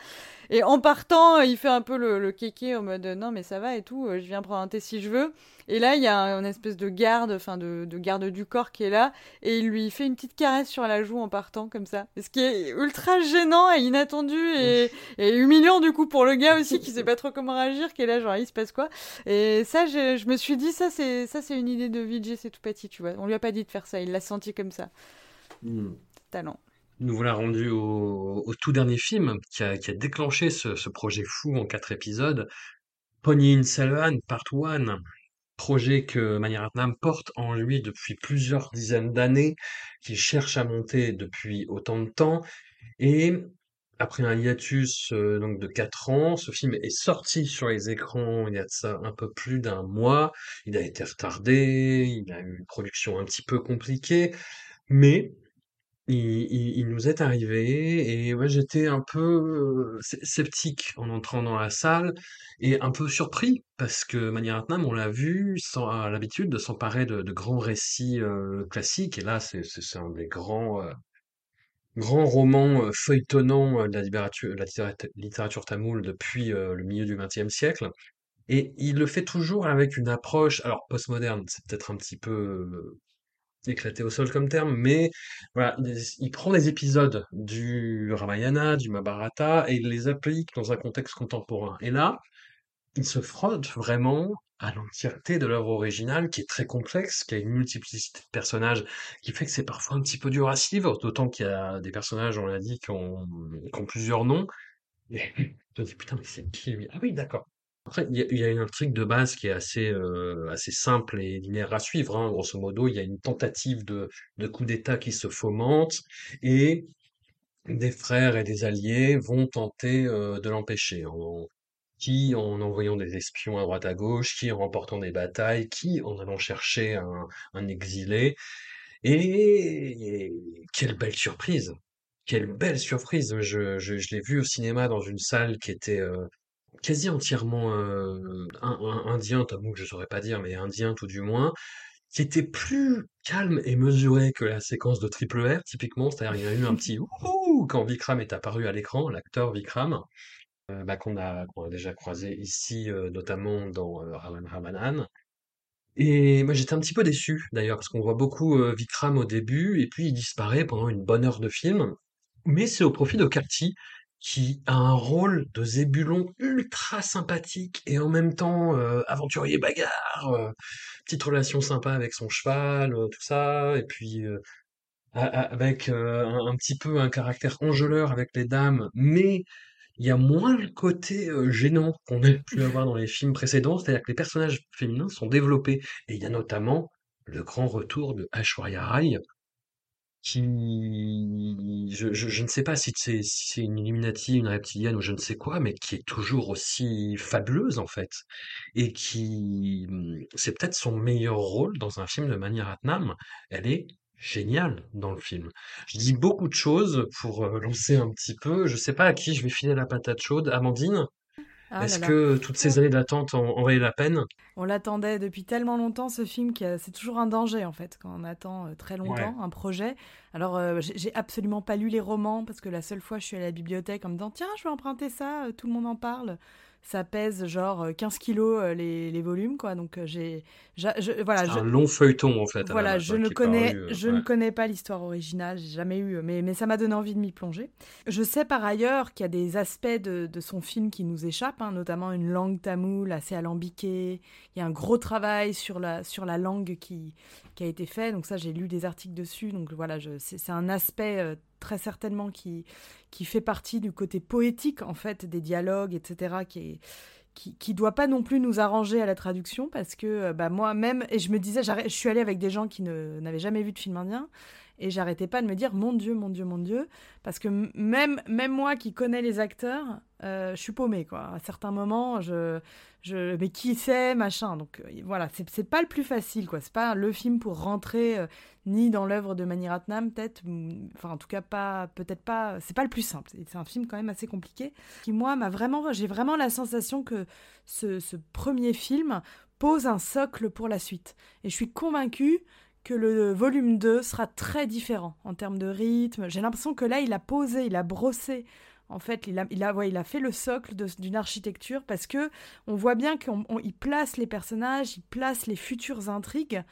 Speaker 2: Et en partant, il fait un peu le, le kéké en mode, non mais ça va et tout, euh, je viens prendre un thé si je veux. Et là, il y a un, une espèce de garde, enfin de, de garde du corps qui est là, et il lui fait une petite caresse sur la joue en partant comme ça. Ce qui est ultra gênant et inattendu et, et humiliant du coup pour le gars aussi qui *laughs* sait pas trop comment réagir, qui est là genre il se passe quoi. Et ça, je, je me suis dit ça c'est ça c'est une idée de VJ, c'est tout petit, tu vois. On lui a pas dit de faire ça, il l'a senti comme ça.
Speaker 1: Hmm.
Speaker 2: Talent.
Speaker 1: Nous voilà rendus au, tout dernier film qui a, déclenché ce, projet fou en quatre épisodes, Ponyin Selvan Part 1, projet que Mani Ratnam porte en lui depuis plusieurs dizaines d'années, qu'il cherche à monter depuis autant de temps, et après un hiatus euh, de quatre ans, ce film est sorti sur les écrans il y a un peu plus d'un mois, il a été retardé, il a eu une production un petit peu compliquée, mais il, nous est arrivé et ouais, j'étais un peu sc- sceptique en entrant dans la salle et un peu surpris parce que Mani Ratnam, on l'a vu, sans, a l'habitude de s'emparer de, grands récits classiques et là c'est un des grands grands romans feuilletonnants de la littérature, la littérat- littérature tamoule depuis le milieu du XXe siècle. Et il le fait toujours avec une approche, alors postmoderne, c'est peut-être un petit peu éclaté au sol comme terme, mais voilà, il, prend des épisodes du Ramayana, du Mahabharata, et il les applique dans un contexte contemporain. Et là, il se frotte vraiment à l'entièreté de l'œuvre originale, qui est très complexe, qui a une multiplicité de personnages, qui fait que c'est parfois un petit peu dur à suivre, d'autant qu'il y a des personnages, on l'a dit, qui ont, qui ont plusieurs noms. Et *laughs* je me dis, putain, mais c'est qui lui? Ah oui, d'accord. Après, il y a, une intrigue de base qui est assez, euh, assez simple et linéaire à suivre. Hein. Grosso modo, il y a une tentative de, coup d'État qui se fomente et des frères et des alliés vont tenter euh, de l'empêcher. Qui en envoyant des espions à droite à gauche, qui en remportant des batailles, qui en allant chercher un, exilé. Et quelle belle surprise! Quelle belle surprise! Je l'ai vu au cinéma dans une salle qui était euh, quasi entièrement euh, un- un- indien, Tamoul, je saurais pas dire, mais indien tout du moins, qui était plus calme et mesuré que la séquence de Triple R, typiquement. C'est-à-dire, il y a eu un petit *laughs* ouh quand Vikram est apparu à l'écran, l'acteur Vikram, euh, bah, qu'on a, déjà croisé ici, euh, notamment dans Raman Ramanan. Et moi, j'étais un petit peu déçu, d'ailleurs, parce qu'on voit beaucoup Vikram au début, et puis il disparaît pendant une bonne heure de film. Mais c'est au profit de Carty, qui a un rôle de Zébulon ultra sympathique et en même temps euh, aventurier bagarre, euh, petite relation sympa avec son cheval, euh, tout ça, et puis euh, avec euh, un, un petit peu un caractère enjôleur avec les dames, mais il y a moins le côté euh, gênant qu'on a pu *laughs* avoir dans les films précédents, c'est-à-dire que les personnages féminins sont développés, et il y a notamment le grand retour de Aishwarya Rai, qui, je, je, ne sais pas si c'est une Illuminati, une reptilienne ou je ne sais quoi, mais qui est toujours aussi fabuleuse en fait, et qui, hum, c'est peut-être son meilleur rôle dans un film de Mani Ratnam. Elle est géniale dans le film. Je dis beaucoup de choses pour euh, lancer un petit peu. Je sais pas à qui je vais filer la patate chaude. Amandine,
Speaker 3: Ah
Speaker 1: est-ce que toutes ces années d'attente en, en valaient la peine?
Speaker 3: On l'attendait depuis tellement longtemps, ce film, que c'est toujours un danger, en fait, quand on attend euh, très
Speaker 1: Ouais.
Speaker 3: longtemps un projet. Alors, euh, j'ai absolument pas lu les romans, parce que la seule fois, je suis allée à la bibliothèque en me disant, tiens, je vais emprunter ça, euh, tout le monde en parle. Ça pèse genre euh, 15 kilos euh, les, les volumes, quoi. Donc, euh, j'ai. Voilà,
Speaker 1: C'est
Speaker 3: je,
Speaker 1: un long feuilleton en fait
Speaker 3: voilà,
Speaker 1: base,
Speaker 3: je
Speaker 1: hein,
Speaker 3: ne connais,
Speaker 1: paru, euh,
Speaker 3: je
Speaker 1: ouais.
Speaker 3: ne connais pas l'histoire originale, j'ai jamais eu, mais, mais ça m'a donné envie de m'y plonger. Je sais par ailleurs qu'il y a des aspects de, de son film qui nous échappent, hein, notamment une langue tamoule assez alambiquée. Il y a un gros travail sur la, sur la langue qui, qui a été fait, donc ça j'ai lu des articles dessus, donc voilà, c'est un aspect euh, très certainement qui, qui fait partie du côté poétique en fait des dialogues, etc., qui est qui, doit pas non plus nous arranger à la traduction parce que euh, bah, moi-même, et je me disais, je suis allée avec des gens qui n'avaient jamais vu de film indien et j'arrêtais pas de me dire, mon Dieu, mon Dieu, mon Dieu, parce que même moi qui connais les acteurs, euh, je suis paumée, quoi. À certains moments, je, je, mais qui c'est, machin. Donc euh, voilà, c'est pas le plus facile, quoi. C'est pas le film pour rentrer euh, ni dans l'œuvre de Mani Ratnam, peut-être, enfin en tout cas pas, peut-être pas, c'est pas le plus simple. C'est c'est un film quand même assez compliqué qui moi m'a vraiment, j'ai vraiment la sensation que ce, ce premier film pose un socle pour la suite. Et je suis convaincue que le volume 2 sera très différent en termes de rythme. J'ai l'impression que là, il a posé, il a brossé. En fait, il a, il il a fait le socle d'une architecture parce que on voit bien qu'il place les personnages, il place les futures intrigues.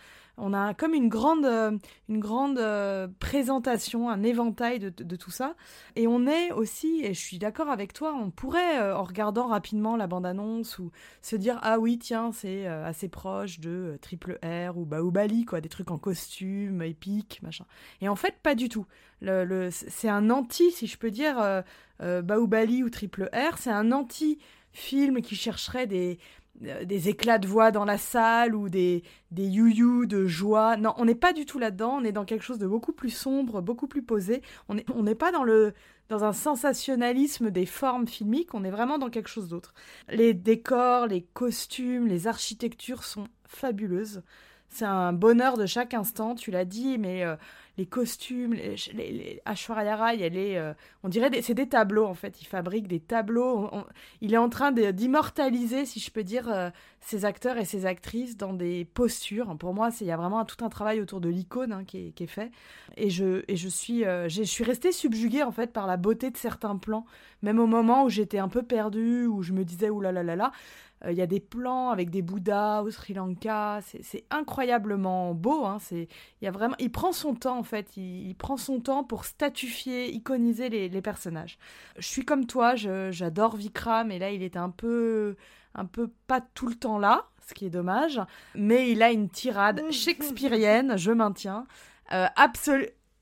Speaker 3: On a comme une grande, euh, une grande euh, présentation, un éventail de, tout ça. Et on est aussi, et je suis d'accord avec toi, on pourrait, euh, en regardant rapidement la bande-annonce, ou se dire ah oui tiens c'est assez proche de Triple R ou Baobali quoi, des trucs en costume épique machin. Et en fait pas du tout. C'est un anti si je peux dire euh, Baobali ou Triple R, c'est un anti film qui chercherait des euh, des éclats de voix dans la salle ou des, des you de joie. Non, on n'est pas du tout là-dedans. On est dans quelque chose de beaucoup plus sombre, beaucoup plus posé. On n'est on pas dans, le, dans un sensationnalisme des formes filmiques. On est vraiment dans quelque chose d'autre. Les décors, les costumes, les architectures sont fabuleuses. C'est un bonheur de chaque instant, tu l'as dit, mais euh, les costumes, les, les, les euh, on dirait, c'est des tableaux en fait. Il fabrique des tableaux. Il est en train d'immortaliser, si je peux dire, euh, ses acteurs et ses actrices dans des postures. Pour moi, il y a vraiment tout un travail autour de l'icône hein, qui, est, fait. Et je, et je suis, euh, je suis restée subjuguée en fait par la beauté de certains plans, même au moment où j'étais un peu perdue, où je me disais ouh là là là. Euh, Il y a des plans avec des Bouddhas au Sri Lanka, c'est incroyablement beau. Hein. C'est, il y a vraiment, il prend son temps en fait, il, il prend son temps pour statufier, iconiser les, les personnages. Je suis comme toi, j'adore Vikram et là il est un peu, un peu pas tout le temps là, ce qui est dommage, mais il a une tirade *laughs* shakespearienne, je maintiens, euh,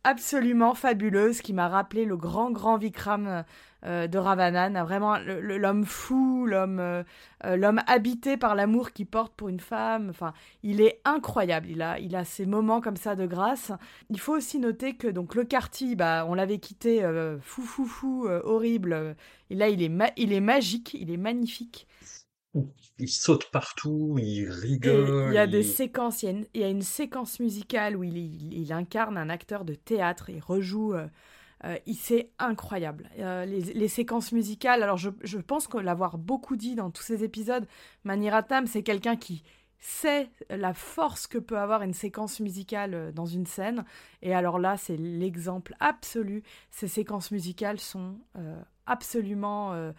Speaker 3: absolument fabuleuse qui m'a rappelé le grand grand Vikram euh, de Ravanan, vraiment l'homme fou, l'homme euh, euh, l'homme habité par l'amour qu'il porte pour une femme. Enfin, il est incroyable. Il a il a ces moments comme ça de grâce. Il faut aussi noter que donc le Carty, bah on l'avait quitté fou fou fou horrible. Et là il est il est magique, il est magnifique.
Speaker 1: Il saute partout, il
Speaker 3: Et
Speaker 1: rigole.
Speaker 3: il y a des
Speaker 1: il-
Speaker 3: séquences, il y a, une, il y a une séquence musicale où il, incarne un acteur de théâtre, il rejoue euh, Euh, il c'est incroyable. Euh, les, les séquences musicales, alors je, je pense que l'avoir beaucoup dit dans tous ces épisodes, Mani Ratnam, c'est quelqu'un qui sait la force que peut avoir une séquence musicale euh, dans une scène. Et alors là, c'est l'exemple absolu. Ces séquences musicales sont absolument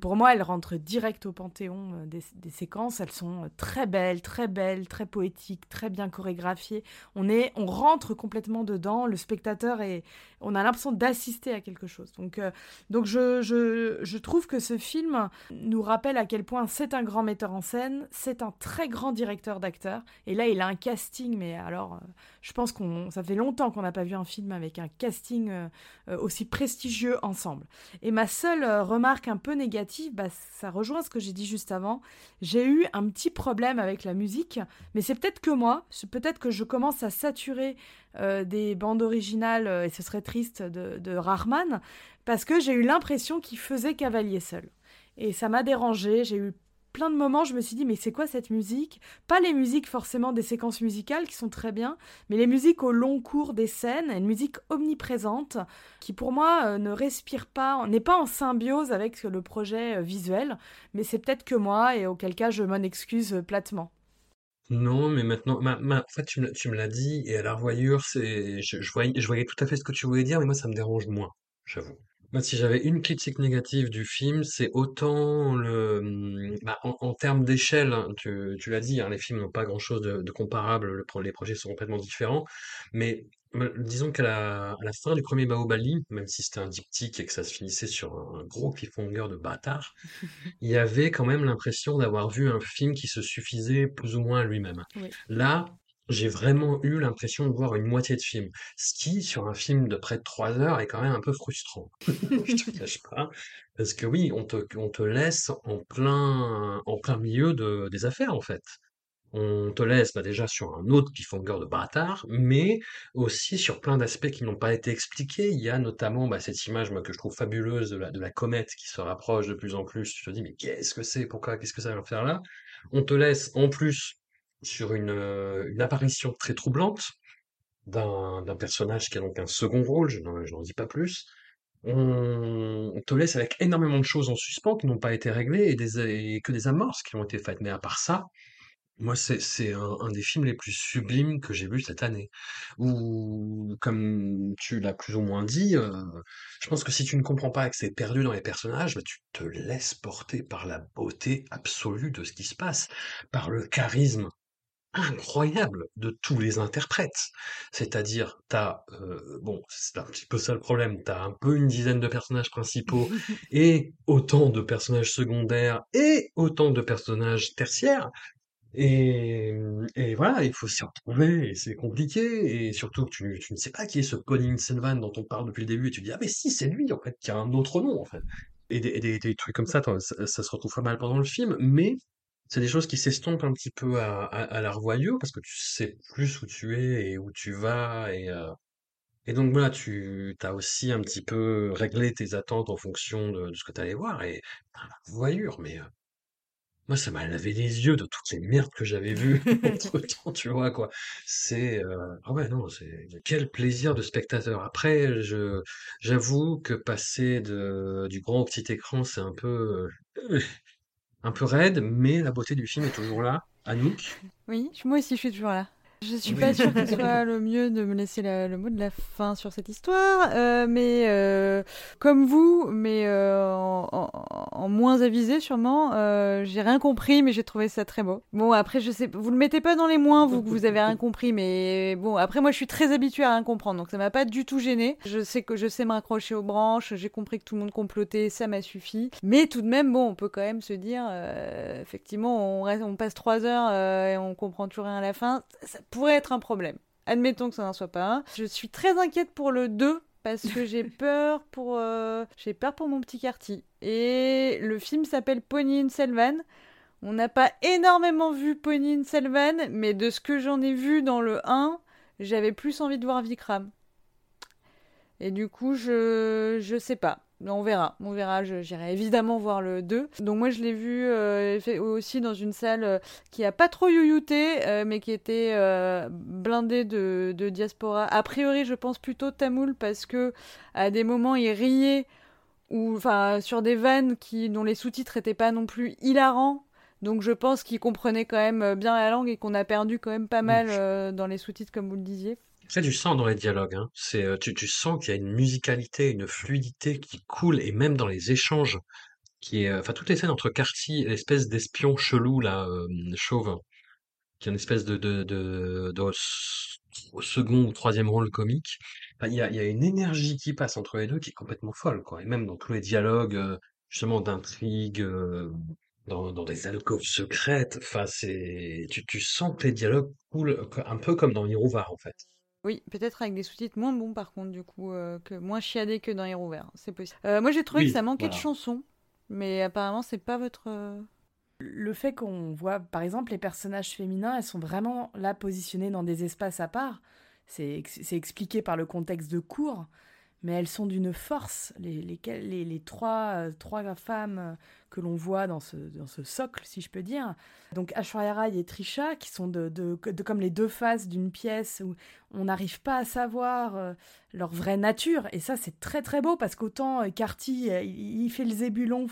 Speaker 3: pour moi, elles rentrent direct au panthéon euh, des, séquences. Elles sont euh, très belles, très belles, très poétiques, très bien chorégraphiées. On est, on rentre complètement dedans. Le spectateur est, on a l'impression d'assister à quelque chose. Donc, euh, donc je, je, je trouve que ce film nous rappelle à quel point c'est un grand metteur en scène, c'est un très grand directeur d'acteurs. Et là, il a un casting, mais alors, je pense qu'on, ça fait longtemps qu'on n'a pas vu un film avec un casting euh, euh, aussi prestigieux ensemble. Et ma seule euh, remarque un peu négative, bah, ça rejoint ce que j'ai dit juste avant. J'ai eu un petit problème avec la musique, mais c'est peut-être que moi. C'est Peut-être que je commence à saturer des bandes originales, et ce serait triste, de, de Rahman, parce que j'ai eu l'impression qu'il faisait cavalier seul. Et ça m'a dérangé. J'ai eu plein de moments, je me suis dit, mais c'est quoi cette musique? Pas les musiques forcément des séquences musicales qui sont très bien, mais les musiques au long cours des scènes, une musique omniprésente qui pour moi euh, ne respire pas, n'est pas en symbiose avec le projet euh, visuel, mais c'est peut-être que moi, et auquel cas je m'en excuse euh, platement.
Speaker 1: Non, mais maintenant, ma, ma- en fait, tu me, l'as- dit, et à la revoyure, je voyais, je voyais tout à fait ce que tu voulais dire, mais moi, ça me dérange moins, j'avoue. Moi, si j'avais une critique négative du film, c'est autant le, hum, bah, en, en termes d'échelle, hein, tu, tu l'as dit, hein, les films n'ont pas grand-chose de, de comparable, le pro- les projets sont complètement différents, mais euh, disons qu'à la, à la fin du premier Bahubali, même si c'était un diptyque et que ça se finissait sur un gros cliffhanger de bâtard, *laughs* il y avait quand même l'impression d'avoir vu un film qui se suffisait plus ou moins à lui-même.
Speaker 3: Oui.
Speaker 1: Là, j'ai vraiment eu l'impression de voir une moitié de film, ce qui, sur un film de près de trois heures, est quand même un peu frustrant. *laughs* Je te cache pas, parce que oui, on te, on te laisse en plein, en plein milieu de, des affaires en fait. On te laisse bah, déjà sur un autre cliffhanger de bâtard, mais aussi sur plein d'aspects qui n'ont pas été expliqués. Il y a notamment bah, cette image moi, que je trouve fabuleuse de la, de la comète qui se rapproche de plus en plus. Tu te dis, mais qu'est-ce que c'est? Pourquoi? Qu'est-ce que ça va faire là? On te laisse en plus sur une, euh, une apparition très troublante d'un personnage qui a donc un second rôle, je n'en dis pas plus. On, te laisse avec énormément de choses en suspens qui n'ont pas été réglées et, et que des amorces qui ont été faites. Mais à part ça, moi, c'est un, des films les plus sublimes que j'ai vu cette année. Où, comme tu l'as plus ou moins dit, euh, je pense que si tu ne comprends pas que c'est perdu dans les personnages, bah, tu te laisses porter par la beauté absolue de ce qui se passe, par le charisme incroyable de tous les interprètes. C'est-à-dire, t'as, euh, bon, c'est un petit peu ça le problème, t'as un peu une dizaine de personnages principaux *laughs* et autant de personnages secondaires et autant de personnages tertiaires. Et, et voilà, il faut s'y retrouver, et c'est compliqué, et surtout que tu, tu ne sais pas qui est ce Colin Selvan dont on parle depuis le début, et tu te dis, ah mais si, c'est lui, en fait, qui a un autre nom, en fait. Et des, et des, des trucs comme ça, ça se retrouve pas mal pendant le film, mais c'est des choses qui s'estompent un petit peu à, à, à la revoyure, parce que tu sais plus où tu es et où tu vas, et, euh, et donc voilà, tu as aussi un petit peu réglé tes attentes en fonction de, de ce que tu allais voir, et à la revoyure, mais... euh, moi, ça m'a lavé les yeux de toutes les merdes que j'avais vues *laughs* *laughs* entre-temps, tu vois, quoi. C'est, euh, ah ouais, non, c'est, quel plaisir de spectateur. Après, je, j'avoue que passer de, du grand au petit écran, c'est un peu, euh, un peu raide, mais la beauté du film est toujours là. Anouk,
Speaker 2: Oui, moi aussi je suis toujours là. Je suis pas sûre que ce *laughs* soit le mieux de me laisser la- le mot de la fin sur cette histoire, euh, mais euh, comme vous, mais euh, en, en- en moins avisé sûrement, euh, j'ai rien compris, mais j'ai trouvé ça très beau. Bon, après, je sais, vous le mettez pas dans les moins, vous, que vous avez rien compris, mais bon, après, moi, je suis très habituée à rien comprendre, donc ça m'a pas du tout gêné. Je sais que je sais me raccrocher aux branches, j'ai compris que tout le monde complotait, ça m'a suffi. Mais tout de même, bon, on peut quand même se dire, euh, effectivement, on, reste, on passe trois heures euh, et on comprend toujours rien à la fin, ça pourrait être un problème. Admettons que ça n'en soit pas un. Je suis très inquiète pour le 2 parce que j'ai *laughs* peur pour euh, j'ai peur pour mon petit quartier. Et le film s'appelle Pony Selvan. On n'a pas énormément vu Pony Selvan, mais de ce que j'en ai vu dans le 1, j'avais plus envie de voir Vikram. Et du coup, je je sais pas. On verra, on verra. J'irai évidemment voir le 2. Donc moi je l'ai vu euh, aussi dans une salle euh, qui a pas trop youyouté, euh, mais qui était blindée de, de, diaspora. A priori, je pense plutôt tamoul parce que à des moments il riait ou enfin sur des vannes qui dont les sous-titres étaient pas non plus hilarants. Donc je pense qu'il comprenait quand même bien la langue et qu'on a perdu quand même pas mal dans les sous-titres comme vous le disiez.
Speaker 1: C'est du sens dans les dialogues, hein. C'est, euh, tu, tu sens qu'il y a une musicalité, une fluidité qui coule, et même dans les échanges, qui est, euh, enfin, toutes les scènes entre Carty l'espèce d'espion chelou, là, euh, chauve, qui est une espèce de, de, de, de second ou troisième rôle comique. il y a, il y a une énergie qui passe entre les deux qui est complètement folle, quoi. Et même dans tous les dialogues, justement, d'intrigue, dans, dans des alcôves secrètes, enfin, c'est, tu, tu sens que les dialogues coulent un peu comme dans Irovar, en fait.
Speaker 2: Oui, peut-être avec des sous-titres moins bons par contre, du coup, euh, que moins chiadés que dans Héros Vert, c'est possible. Euh, moi j'ai trouvé que ça manquait de chansons, mais apparemment c'est pas votre. Euh,
Speaker 3: Le fait qu'on voit, par exemple, les personnages féminins, elles sont vraiment là positionnées dans des espaces à part. C'est expliqué par le contexte de cours, mais elles sont d'une force. Les, les, les, trois, trois femmes que l'on voit dans ce, dans ce socle, si je peux dire. Donc Ashwarya et Trisha, qui sont de, de, comme les deux faces d'une pièce où on n'arrive pas à savoir euh, leur vraie nature. Et ça, c'est très très beau parce qu'autant euh, Carty, euh, il, fait le zébulon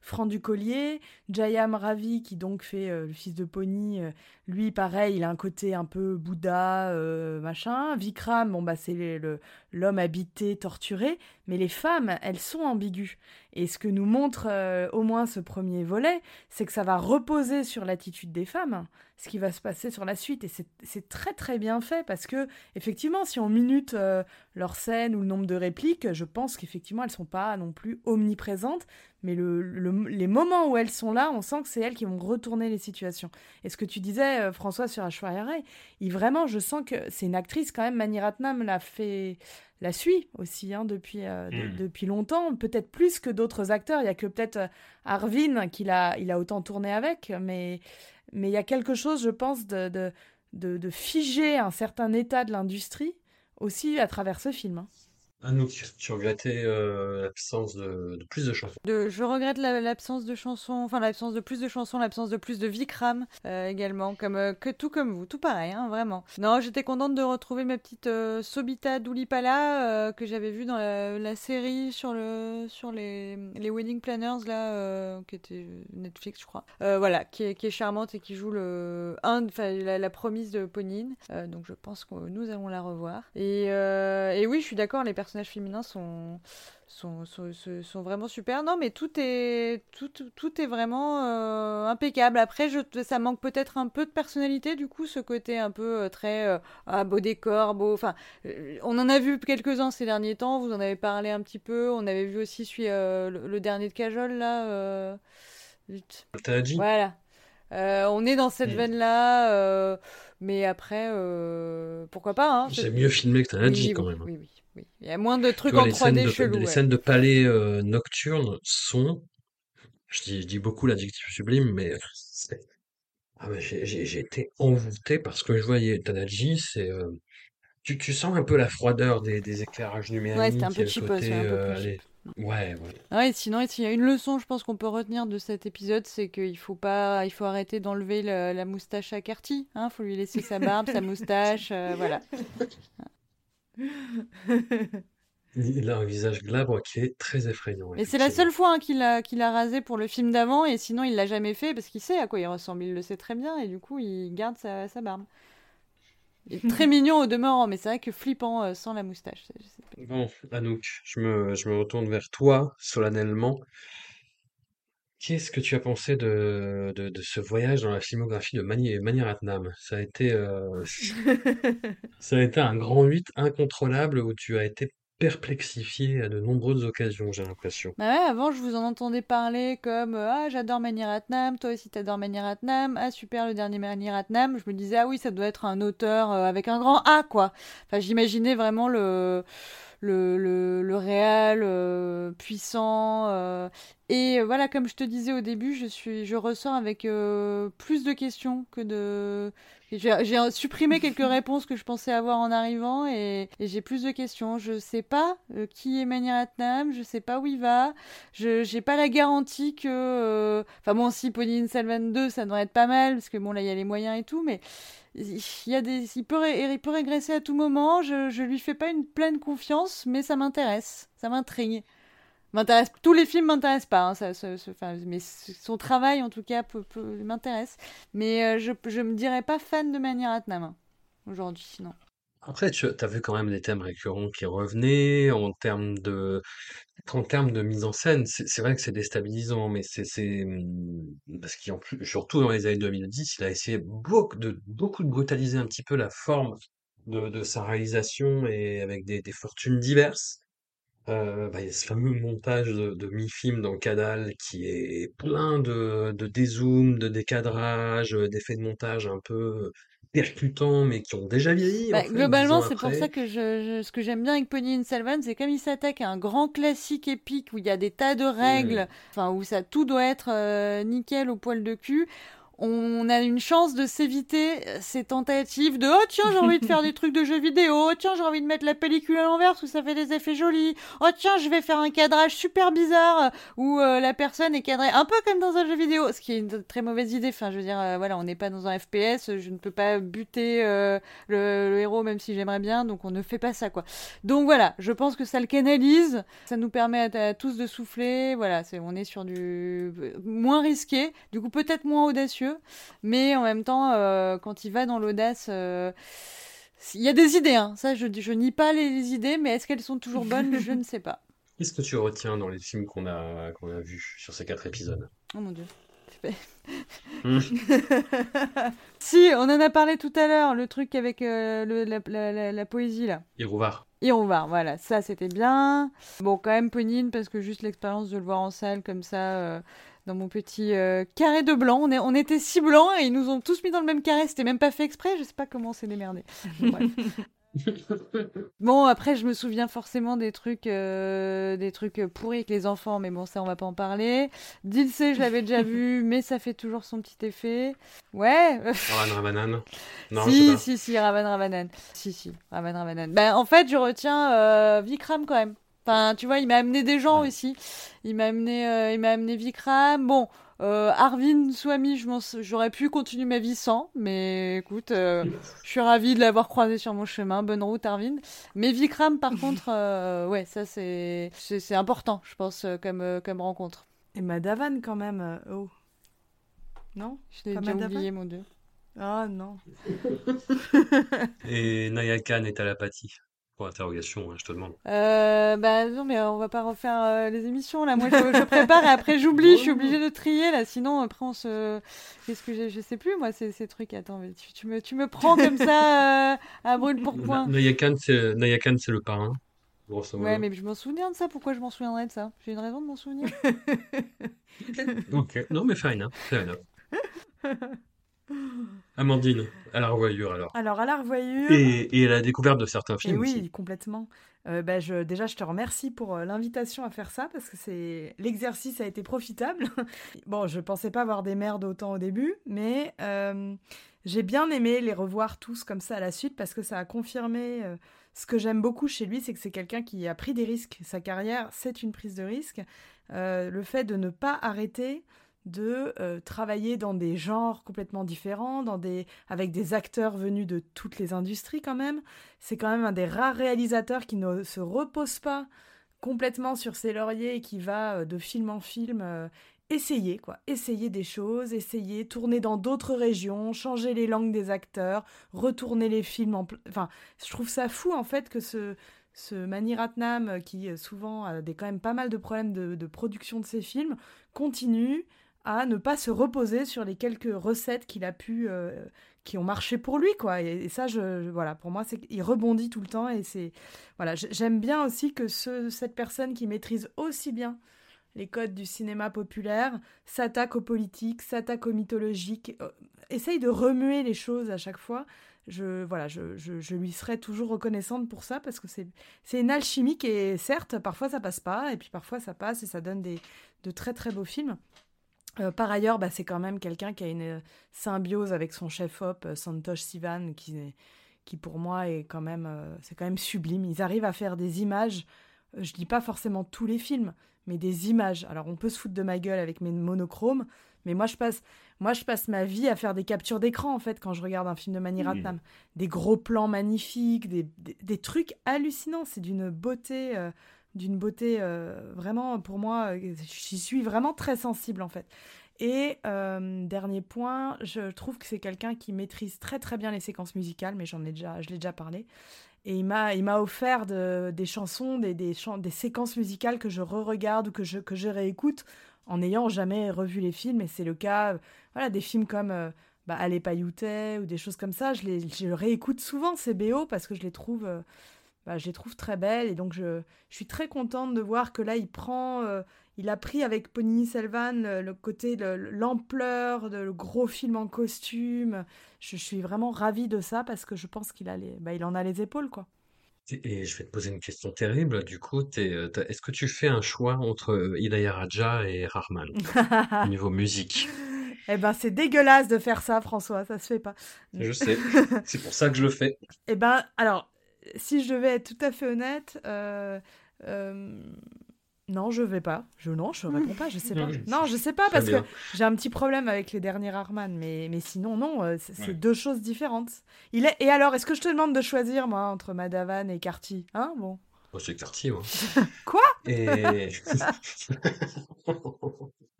Speaker 3: franc du collier, Jayam Ravi, qui donc fait le fils de Pony, lui, pareil, il a un côté un peu Bouddha, machin. Vikram, bon, bah, c'est l'homme habité, torturé. Mais les femmes, elles sont ambiguës. Et ce que nous montre au moins ce premier volet, c'est que ça va reposer sur l'attitude des femmes, ce qui va se passer sur la suite. Et c'est très très bien fait parce que, effectivement, si on minute euh, leur scène ou le nombre de répliques, je pense qu'effectivement, elles sont pas non plus omniprésentes, mais les moments où elles sont là, on sent que c'est elles qui vont retourner les situations. Et ce que tu disais, euh, François, sur Ashwarya Rai, il, vraiment, je sens que c'est une actrice quand même, Mani Ratnam l'a fait la suit aussi hein, depuis, euh, hmm. depuis longtemps, peut-être plus que d'autres acteurs. Il y a que peut-être euh, Arvin qu'il a, il a autant tourné avec, mais, mais il y a quelque chose, je pense, de, de, de, figer un certain état de l'industrie aussi à travers ce film. Hein.
Speaker 1: Anouk, tu regrettais euh, l'absence de, plus de chansons.
Speaker 2: je regrette l'absence de chansons, enfin l'absence de plus de chansons, l'absence de plus de Vikram euh, également, comme euh, que tout comme vous, tout pareil, hein, vraiment. Non, j'étais contente de retrouver ma petite Sobita Doulipala que j'avais vue dans la, série sur le sur les, wedding planners là, qui était Netflix, je crois. voilà, qui est, charmante et qui joue le la promise de Ponine. donc je pense que nous allons la revoir. Et, et oui, je suis d'accord, les personnes personnages féminins sont, sont, sont, vraiment super. Non, mais tout est, tout, tout est vraiment euh, impeccable. Après, je, ça manque peut-être un peu de personnalité, du coup, ce côté un peu euh, très euh, ah, beau décor, beau. Enfin, on en a vu quelques-uns ces derniers temps, vous en avez parlé un petit peu. On avait vu aussi celui, le, dernier de Cajol, là. Voilà. on est dans cette veine-là, mais après, pourquoi pas hein,
Speaker 1: C'est mieux filmé que Tanadji quand même.
Speaker 2: Oui, oui. Il y a moins de trucs en 3D chelous.
Speaker 1: Les scènes de palais euh, nocturnes sont, je dis, je dis beaucoup l'adjectif sublime, mais ah, j'ai été envoûté parce que je voyais Tanaji, c'est euh, tu, tu, sens un peu la froideur des, des éclairages numériques.
Speaker 2: Ouais, c'était un peu euh.
Speaker 1: Ouais, ouais.
Speaker 2: Ah sinon, s'il y a une leçon, je pense qu'on peut retenir de cet épisode, c'est qu'il faut pas, il faut arrêter d'enlever la, moustache à Carty. Hein, faut lui laisser sa barbe, sa moustache, voilà.
Speaker 1: Il a un visage glabre qui est très effrayant.
Speaker 2: Et c'est la seule fois hein, qu'il a, qu'il a rasé pour le film d'avant, et sinon il l'a jamais fait parce qu'il sait à quoi il ressemble, il le sait très bien, et du coup il garde sa, barbe. Il est très *laughs* mignon au demeurant, mais c'est vrai que flippant euh, sans la moustache.
Speaker 1: Bon, Anouk, je me, je me retourne vers toi solennellement. Qu'est-ce que tu as pensé de, de, de, ce voyage dans la filmographie de Mani, Mani Ratnam? Ça a été, euh, *laughs* ça a été un grand 8 incontrôlable où tu as été perplexifié à de nombreuses occasions, j'ai l'impression.
Speaker 2: Bah ouais, avant je vous en entendais parler comme euh, ah j'adore Mani Ratnam, toi aussi t'adores Mani Ratnam, ah super le dernier Mani Ratnam, je me disais ah oui ça doit être un auteur euh, avec un grand A quoi. Enfin j'imaginais vraiment le le, réel puissant. euh, et voilà, comme je te disais au début, je, suis, je ressors avec euh, plus de questions que de. J'ai supprimé quelques réponses que je pensais avoir en arrivant et, j'ai plus de questions. Je sais pas euh, qui est Mani Ratnam, je sais pas où il va, je j'ai pas la garantie que. euh, Enfin bon, si Pauline Salvan 2, ça devrait être pas mal parce que bon, là il y a les moyens et tout, mais il y a des, il peut, il peut régresser à tout moment. Je, je lui fais pas une pleine confiance, mais ça m'intéresse, ça m'intrigue. Tous les films m'intéressent pas, hein, mais son travail en tout cas m'intéresse. Mais euh, je, je me dirais pas fan de Mani Ratnam hein, aujourd'hui.
Speaker 1: Après, tu as vu quand même des thèmes récurrents qui revenaient en termes de, en termes de mise en scène. C'est vrai que c'est déstabilisant, mais c'est, hum, parce qu'en plus, surtout dans les années 2010, il a essayé beaucoup de, beaucoup de brutaliser un petit peu la forme de, sa réalisation et avec des fortunes diverses. Euh, bah, il y a ce fameux montage de, de mi-film dans Cadal qui est plein de, de dézooms, de décadrages, euh, d'effets de montage un peu percutants, mais qui ont déjà vieilli.
Speaker 2: Bah,
Speaker 1: en fait,
Speaker 2: globalement, c'est pour ça que je, je- ce que j'aime bien avec Pony Salvan, c'est comme il s'attaque à un grand classique épique où il y a des tas de règles, enfin où ça tout doit être euh, nickel au poil de cul. On a une chance de s'éviter ces tentatives de oh tiens j'ai envie de faire des trucs de jeux vidéo oh tiens j'ai envie de mettre la pellicule à l'envers parce ça fait des effets jolis oh tiens je vais faire un cadrage super bizarre où euh, la personne est cadrée un peu comme dans un jeu vidéo ce qui est une très mauvaise idée. Enfin je veux dire euh, voilà on n'est pas dans un FPS je ne peux pas buter euh, le, héros même si j'aimerais bien donc on ne fait pas ça quoi. Donc voilà je pense que ça le canalise ça nous permet à, à tous de souffler voilà c'est on est sur du moins risqué du coup peut-être moins audacieux mais en même temps euh, quand il va dans l'audace euh, il y a des idées hein. ça je, je nie pas les, les idées mais est-ce qu'elles sont toujours bonnes? Je ne sais pas *laughs*
Speaker 1: Qu'est-ce que tu retiens dans les films qu'on a, qu'on a vus sur ces quatre épisodes?
Speaker 2: oh mon dieu
Speaker 1: Hmm. *laughs*
Speaker 2: si on en a parlé tout à l'heure le truc avec euh, le- la, la- la- la poésie là
Speaker 1: Irovar.
Speaker 2: Irovar, voilà, ça c'était bien. Bon, quand même Ponine, parce que juste l'expérience de le voir en salle comme ça, euh, dans mon petit euh, carré de blanc, on, est, on était si blancs et ils nous ont tous mis dans le même carré, c'était même pas fait exprès, je sais pas comment on s'est démerdé. Bon, bref. *laughs* Bon, après, je me souviens forcément des trucs, euh, des trucs pourris avec les enfants, mais bon, ça, on va pas en parler. Dilsey, je l'avais déjà vu, *laughs* mais ça fait toujours son petit effet. Ouais. *laughs*
Speaker 1: Ravan Ravanan. Non,
Speaker 2: si, si, si, Ravan Ravanan. Si, si, Ravan Ravanan. Ben, en fait, je retiens euh, Vikram quand même. Enfin, tu vois, il m'a amené des gens aussi. Il m'a amené, euh, il m'a amené Vikram. Bon, euh, je m'en- j'aurais pu continuer ma vie sans, mais écoute, euh, je suis ravie de l'avoir croisé sur mon chemin. Bonne route, Arvind. Mais Vikram, par *laughs* contre, euh, ouais, ça c'est, important, je pense, comme, euh, comme rencontre.
Speaker 3: Et Madavan quand même. Oh. Non?
Speaker 2: Je l'ai
Speaker 3: Pas
Speaker 2: déjà
Speaker 3: Madavan?
Speaker 2: oublié, mon dieu.
Speaker 3: Ah non. *laughs*
Speaker 1: Et Naya Khan est à l'apathie. Pour interrogation, hein, je te demande.
Speaker 2: Euh, bah non, mais on va pas refaire euh, les émissions là. Moi, je, je prépare et après j'oublie. Je suis obligée de trier là. Sinon, après on se. Qu'est-ce que j'ai Je sais plus moi ces, ces trucs. Attends, mais tu, tu me tu me prends comme ça euh, à brûle pour point.
Speaker 1: Na- Naya Khan, c'est le parrain.
Speaker 2: Ouais, mais je m'en souviens de ça. Pourquoi je m'en souviendrais de ça? J'ai une raison de m'en souvenir. *laughs*
Speaker 1: Ok. Non, mais enough. Fair enough. Amandine, à la revoyure alors.
Speaker 3: Alors, à la revoyure.
Speaker 1: Et, et à la découverte de certains
Speaker 3: Et
Speaker 1: films
Speaker 3: oui,
Speaker 1: aussi.
Speaker 3: complètement. Euh, bah, je, déjà, je te remercie pour euh, l'invitation à faire ça parce que c'est l'exercice a été profitable. *laughs* bon, je pensais pas avoir des merdes autant au début, mais euh, j'ai bien aimé les revoir tous comme ça à la suite parce que ça a confirmé ce que j'aime beaucoup chez lui, c'est que c'est quelqu'un qui a pris des risques. Sa carrière, c'est une prise de risque. Le fait de ne pas arrêter de euh, travailler dans des genres complètement différents, dans des, avec des acteurs venus de toutes les industries quand même. C'est quand même un des rares réalisateurs qui ne se repose pas complètement sur ses lauriers et qui va euh, de film en film euh, essayer quoi, essayer des choses, essayer tourner dans d'autres régions, changer les langues des acteurs, retourner les films enfin, je trouve ça fou en fait que ce ce Mani Ratnam qui souvent a des quand même pas mal de problèmes de, de production de ses films continue à ne pas se reposer sur les quelques recettes qu'il a pu euh, qui ont marché pour lui quoi et, et ça je, voilà pour moi c'est qu'il rebondit tout le temps et c'est voilà j'aime bien aussi que ce, cette personne qui maîtrise aussi bien les codes du cinéma populaire s'attaque aux politiques s'attaque aux mythologiques euh, essaye de remuer les choses à chaque fois. Je, voilà, je, je, je lui serai toujours reconnaissante pour ça parce que c'est c'est une alchimie est certes parfois ça passe pas et puis parfois ça passe et ça donne des de très très beaux films. Euh, par ailleurs, bah, c'est quand même quelqu'un qui a une euh, symbiose avec son chef-op, euh, Santosh Sivan, qui, pour moi est quand même, euh, c'est quand même sublime. Ils arrivent à faire des images, je dis pas forcément tous les films, mais des images. Alors on peut se foutre de ma gueule avec mes monochromes, mais moi je passe, moi je passe ma vie à faire des captures d'écran en fait quand je regarde un film de Mani Ratnam. Des gros plans magnifiques, des, des, des trucs hallucinants. C'est d'une beauté, euh, d'une beauté euh, vraiment pour moi. euh, J'y suis vraiment très sensible en fait. Et euh, dernier point, je trouve que c'est quelqu'un qui maîtrise très très bien les séquences musicales, mais j'en ai déjà, je l'ai déjà parlé. Et il m'a, il m'a offert de- des chansons, des, des, séquences musicales que je re-regarde ou que je, que réécoute en n'ayant jamais revu les films. Et c'est le cas, voilà, des films comme euh, bah, Allez ou des choses comme ça. Je les, je réécoute souvent ces BO parce que je les trouve, bah, je les trouve très belles. Et donc je, je suis très contente de voir que là il prend, euh, il a pris avec Ponini Selvan le, le côté, le- l'ampleur, de le gros film en costume. Je, je suis vraiment ravie de ça parce que je pense qu'il a les, bah, il en a les épaules quoi.
Speaker 1: Et je vais te poser une question terrible. Du coup, euh, est-ce que tu fais un choix entre euh, Ilayaraja et Rahman *laughs* au niveau musique?
Speaker 3: Eh ben, c'est dégueulasse de faire ça, François, ça se fait pas.
Speaker 1: Je sais. *laughs* C'est pour ça que je le fais.
Speaker 3: Eh ben, alors, si je devais être tout à fait honnête, euh, euh, non, je vais pas. Je non, je réponds pas, je sais pas. *laughs* Non, je sais pas parce que j'ai un petit problème avec les derniers Arman, mais mais sinon non, euh, c'est c'est
Speaker 1: Ouais.
Speaker 3: deux choses différentes. Il est et alors, est-ce que je te demande de choisir moi entre Madavan et Carty, hein? Bon.
Speaker 1: Moi, c'est Cartier, moi. *laughs*
Speaker 3: Quoi?
Speaker 1: Et... *laughs*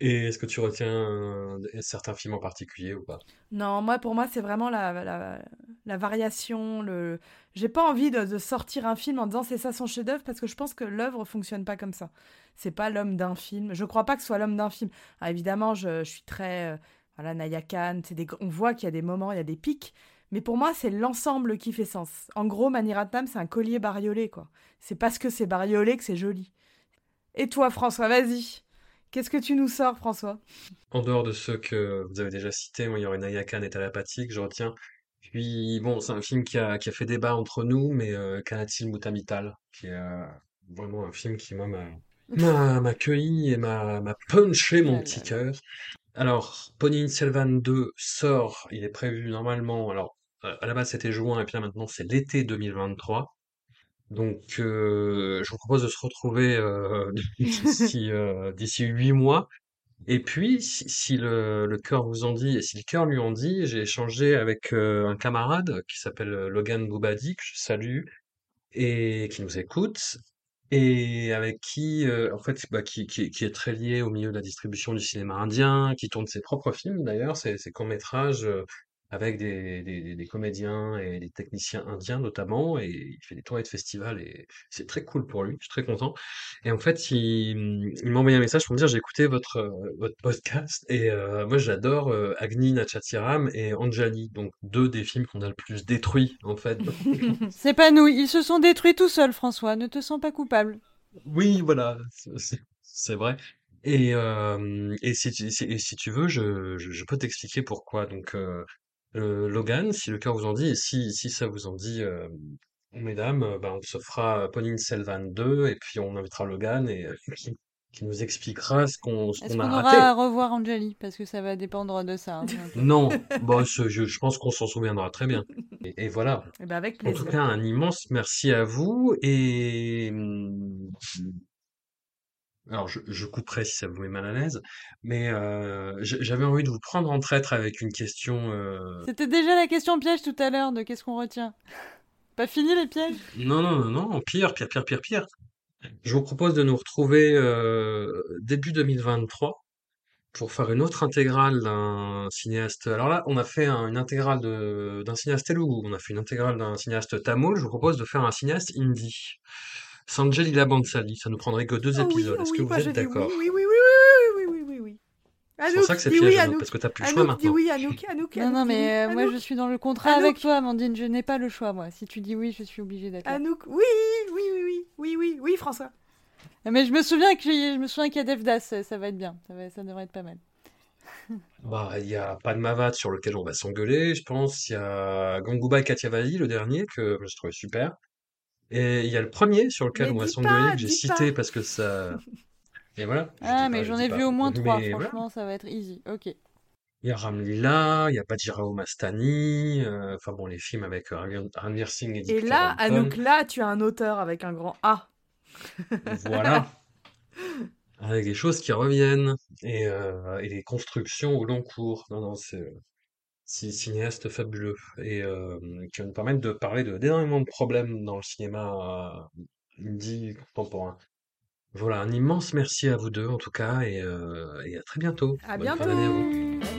Speaker 1: Et est-ce que tu retiens un- certains films en particulier ou pas?
Speaker 3: Non, moi, pour moi, c'est vraiment la, la, la variation. Le... J'ai pas envie de, de sortir un film en disant c'est ça son chef-d'œuvre parce que je pense que l'œuvre fonctionne pas comme ça. C'est pas l'homme d'un film. Je crois pas que ce soit l'homme d'un film. Ah, évidemment, je, je suis très. euh, voilà, Naya Khan, des, on voit qu'il y a des moments, il y a des pics. Mais pour moi, c'est l'ensemble qui fait sens. En gros, Maniratnam, c'est un collier bariolé, quoi. C'est parce que c'est bariolé que c'est joli. Et toi, François, vas-y. Qu'est-ce que tu nous sors, François?
Speaker 1: En dehors de ceux que vous avez déjà cités, moi, il y aurait Naya Khan et Talapathique, je retiens. Puis, bon, c'est un film qui a, qui a fait débat entre nous, mais euh, Kanatil Mutamital, qui est euh, vraiment un film qui, moi, m'a m'a m'a cueilli et m'a m'a punché mon petit cœur. Alors, Ponniyin Selvan 2 sort, il est prévu normalement, alors, à la base c'était juin, et puis là maintenant c'est l'été 2023. Donc, euh, je vous propose de se retrouver euh, *laughs* d'ici euh, huit mois. Et puis, si, si le, le cœur vous en dit, et si le cœur lui en dit, j'ai échangé avec euh, un camarade qui s'appelle euh, Logan Boubadi, que je salue, et qui nous écoute, et avec qui, euh, en fait, bah, qui, qui, qui est très lié au milieu de la distribution du cinéma indien, qui tourne ses propres films d'ailleurs, ses, ses courts-métrages euh, avec des, des, des- comédiens et des techniciens indiens notamment, et il fait des tournées de festivals, et c'est très cool pour lui, je suis très content. Et en fait, il, il m'a envoyé un message pour me dire, j'ai écouté votre, euh, votre podcast, et euh, moi j'adore euh, Agni Nachatiram et Anjali, donc deux des films qu'on a le plus détruits, en fait. *laughs*
Speaker 2: C'est pas nous, ils se sont détruits tout seuls, François, ne te sens pas coupable.
Speaker 1: Oui, voilà, c'est vrai. Et, euh, et, si, tu- si, et si tu veux, je, je, je peux t'expliquer pourquoi. Donc, euh, Logan, si le cœur vous en dit, et si, si ça vous en dit, euh, mesdames, euh, ben, on se fera Ponine Selvan 2, et puis on invitera Logan, et, euh, *laughs* qui, qui nous expliquera ce qu'on
Speaker 2: Est-ce
Speaker 1: qu'on
Speaker 2: qu'on
Speaker 1: a
Speaker 2: aura
Speaker 1: raté.
Speaker 2: à revoir Anjali Parce que ça va dépendre de ça. hein. *laughs*
Speaker 1: Non, bon, je, je je pense qu'on s'en souviendra très bien. Et, et voilà.
Speaker 3: Eh ben, avec
Speaker 1: En tout cas, un immense merci à vous et hum, alors je, je couperai si ça vous met mal à l'aise, mais euh, j'avais envie de vous prendre en traître avec une question. euh,
Speaker 2: C'était déjà la question piège tout à l'heure de qu'est-ce qu'on retient. Pas fini les pièges?
Speaker 1: Non, non, non, non, pire, pire, pire, pire, pire. Je vous propose de nous retrouver euh, début 2023 pour faire une autre intégrale d'un cinéaste. Alors là, on a fait un- une intégrale d'un cinéaste telugu, on a fait une intégrale d'un cinéaste tamoul. Je vous propose de faire un cinéaste hindi. Sangelina Bansali, ça nous prendrait que deux épisodes. Est-ce que vous êtes d'accord
Speaker 3: Oui, oui, oui, oui, oui, oui, oui, Anouk,
Speaker 1: c'est pour ça que c'est piège,
Speaker 3: oui,
Speaker 1: parce que t'as plus le choix maintenant.
Speaker 3: oui, Anouk, Anouk,
Speaker 2: Non, non, mais moi je suis dans le contrat avec toi, Amandine, je n'ai pas le choix, moi. Si tu dis oui, je suis obligée d'être
Speaker 3: Anouk, oui, oui, oui, oui, oui, oui, oui, François.
Speaker 2: Mais je me souviens que je qu'il y a Devdas, ça va être bien, ça, devrait être pas mal.
Speaker 1: Il y a Padmavat sur lequel on va s'engueuler, je pense. Il y a Ganguba et Katyavali, le dernier, que je trouvais super. Et il y a le premier sur lequel
Speaker 3: Mais
Speaker 1: on s'engueuler,
Speaker 3: pas,
Speaker 1: que j'ai cité
Speaker 3: pas.
Speaker 1: parce que ça... *laughs* Et voilà.
Speaker 2: Ah, mais j'en ai
Speaker 1: pas.
Speaker 2: vu au moins trois,
Speaker 1: Mais voilà.
Speaker 2: franchement, ça va être easy. Ok.
Speaker 1: Il y a Ramlila, il y a Bajirao Mastani, euh, enfin bon, les films avec euh, Ranveer Singh et
Speaker 3: Et là. Anouk, là, tu as un auteur avec un grand A. *laughs*
Speaker 1: Voilà. *laughs* Avec des choses qui reviennent et, euh, et des constructions au long cours. Non, non, c'est c'est cinéaste fabuleux et euh, qui va nous permettre de parler de d'énormément de problèmes dans le cinéma euh, indie contemporain. Voilà, un immense merci à vous deux en tout cas et, euh, et à très bientôt.
Speaker 3: À
Speaker 1: Bonne
Speaker 3: bientôt.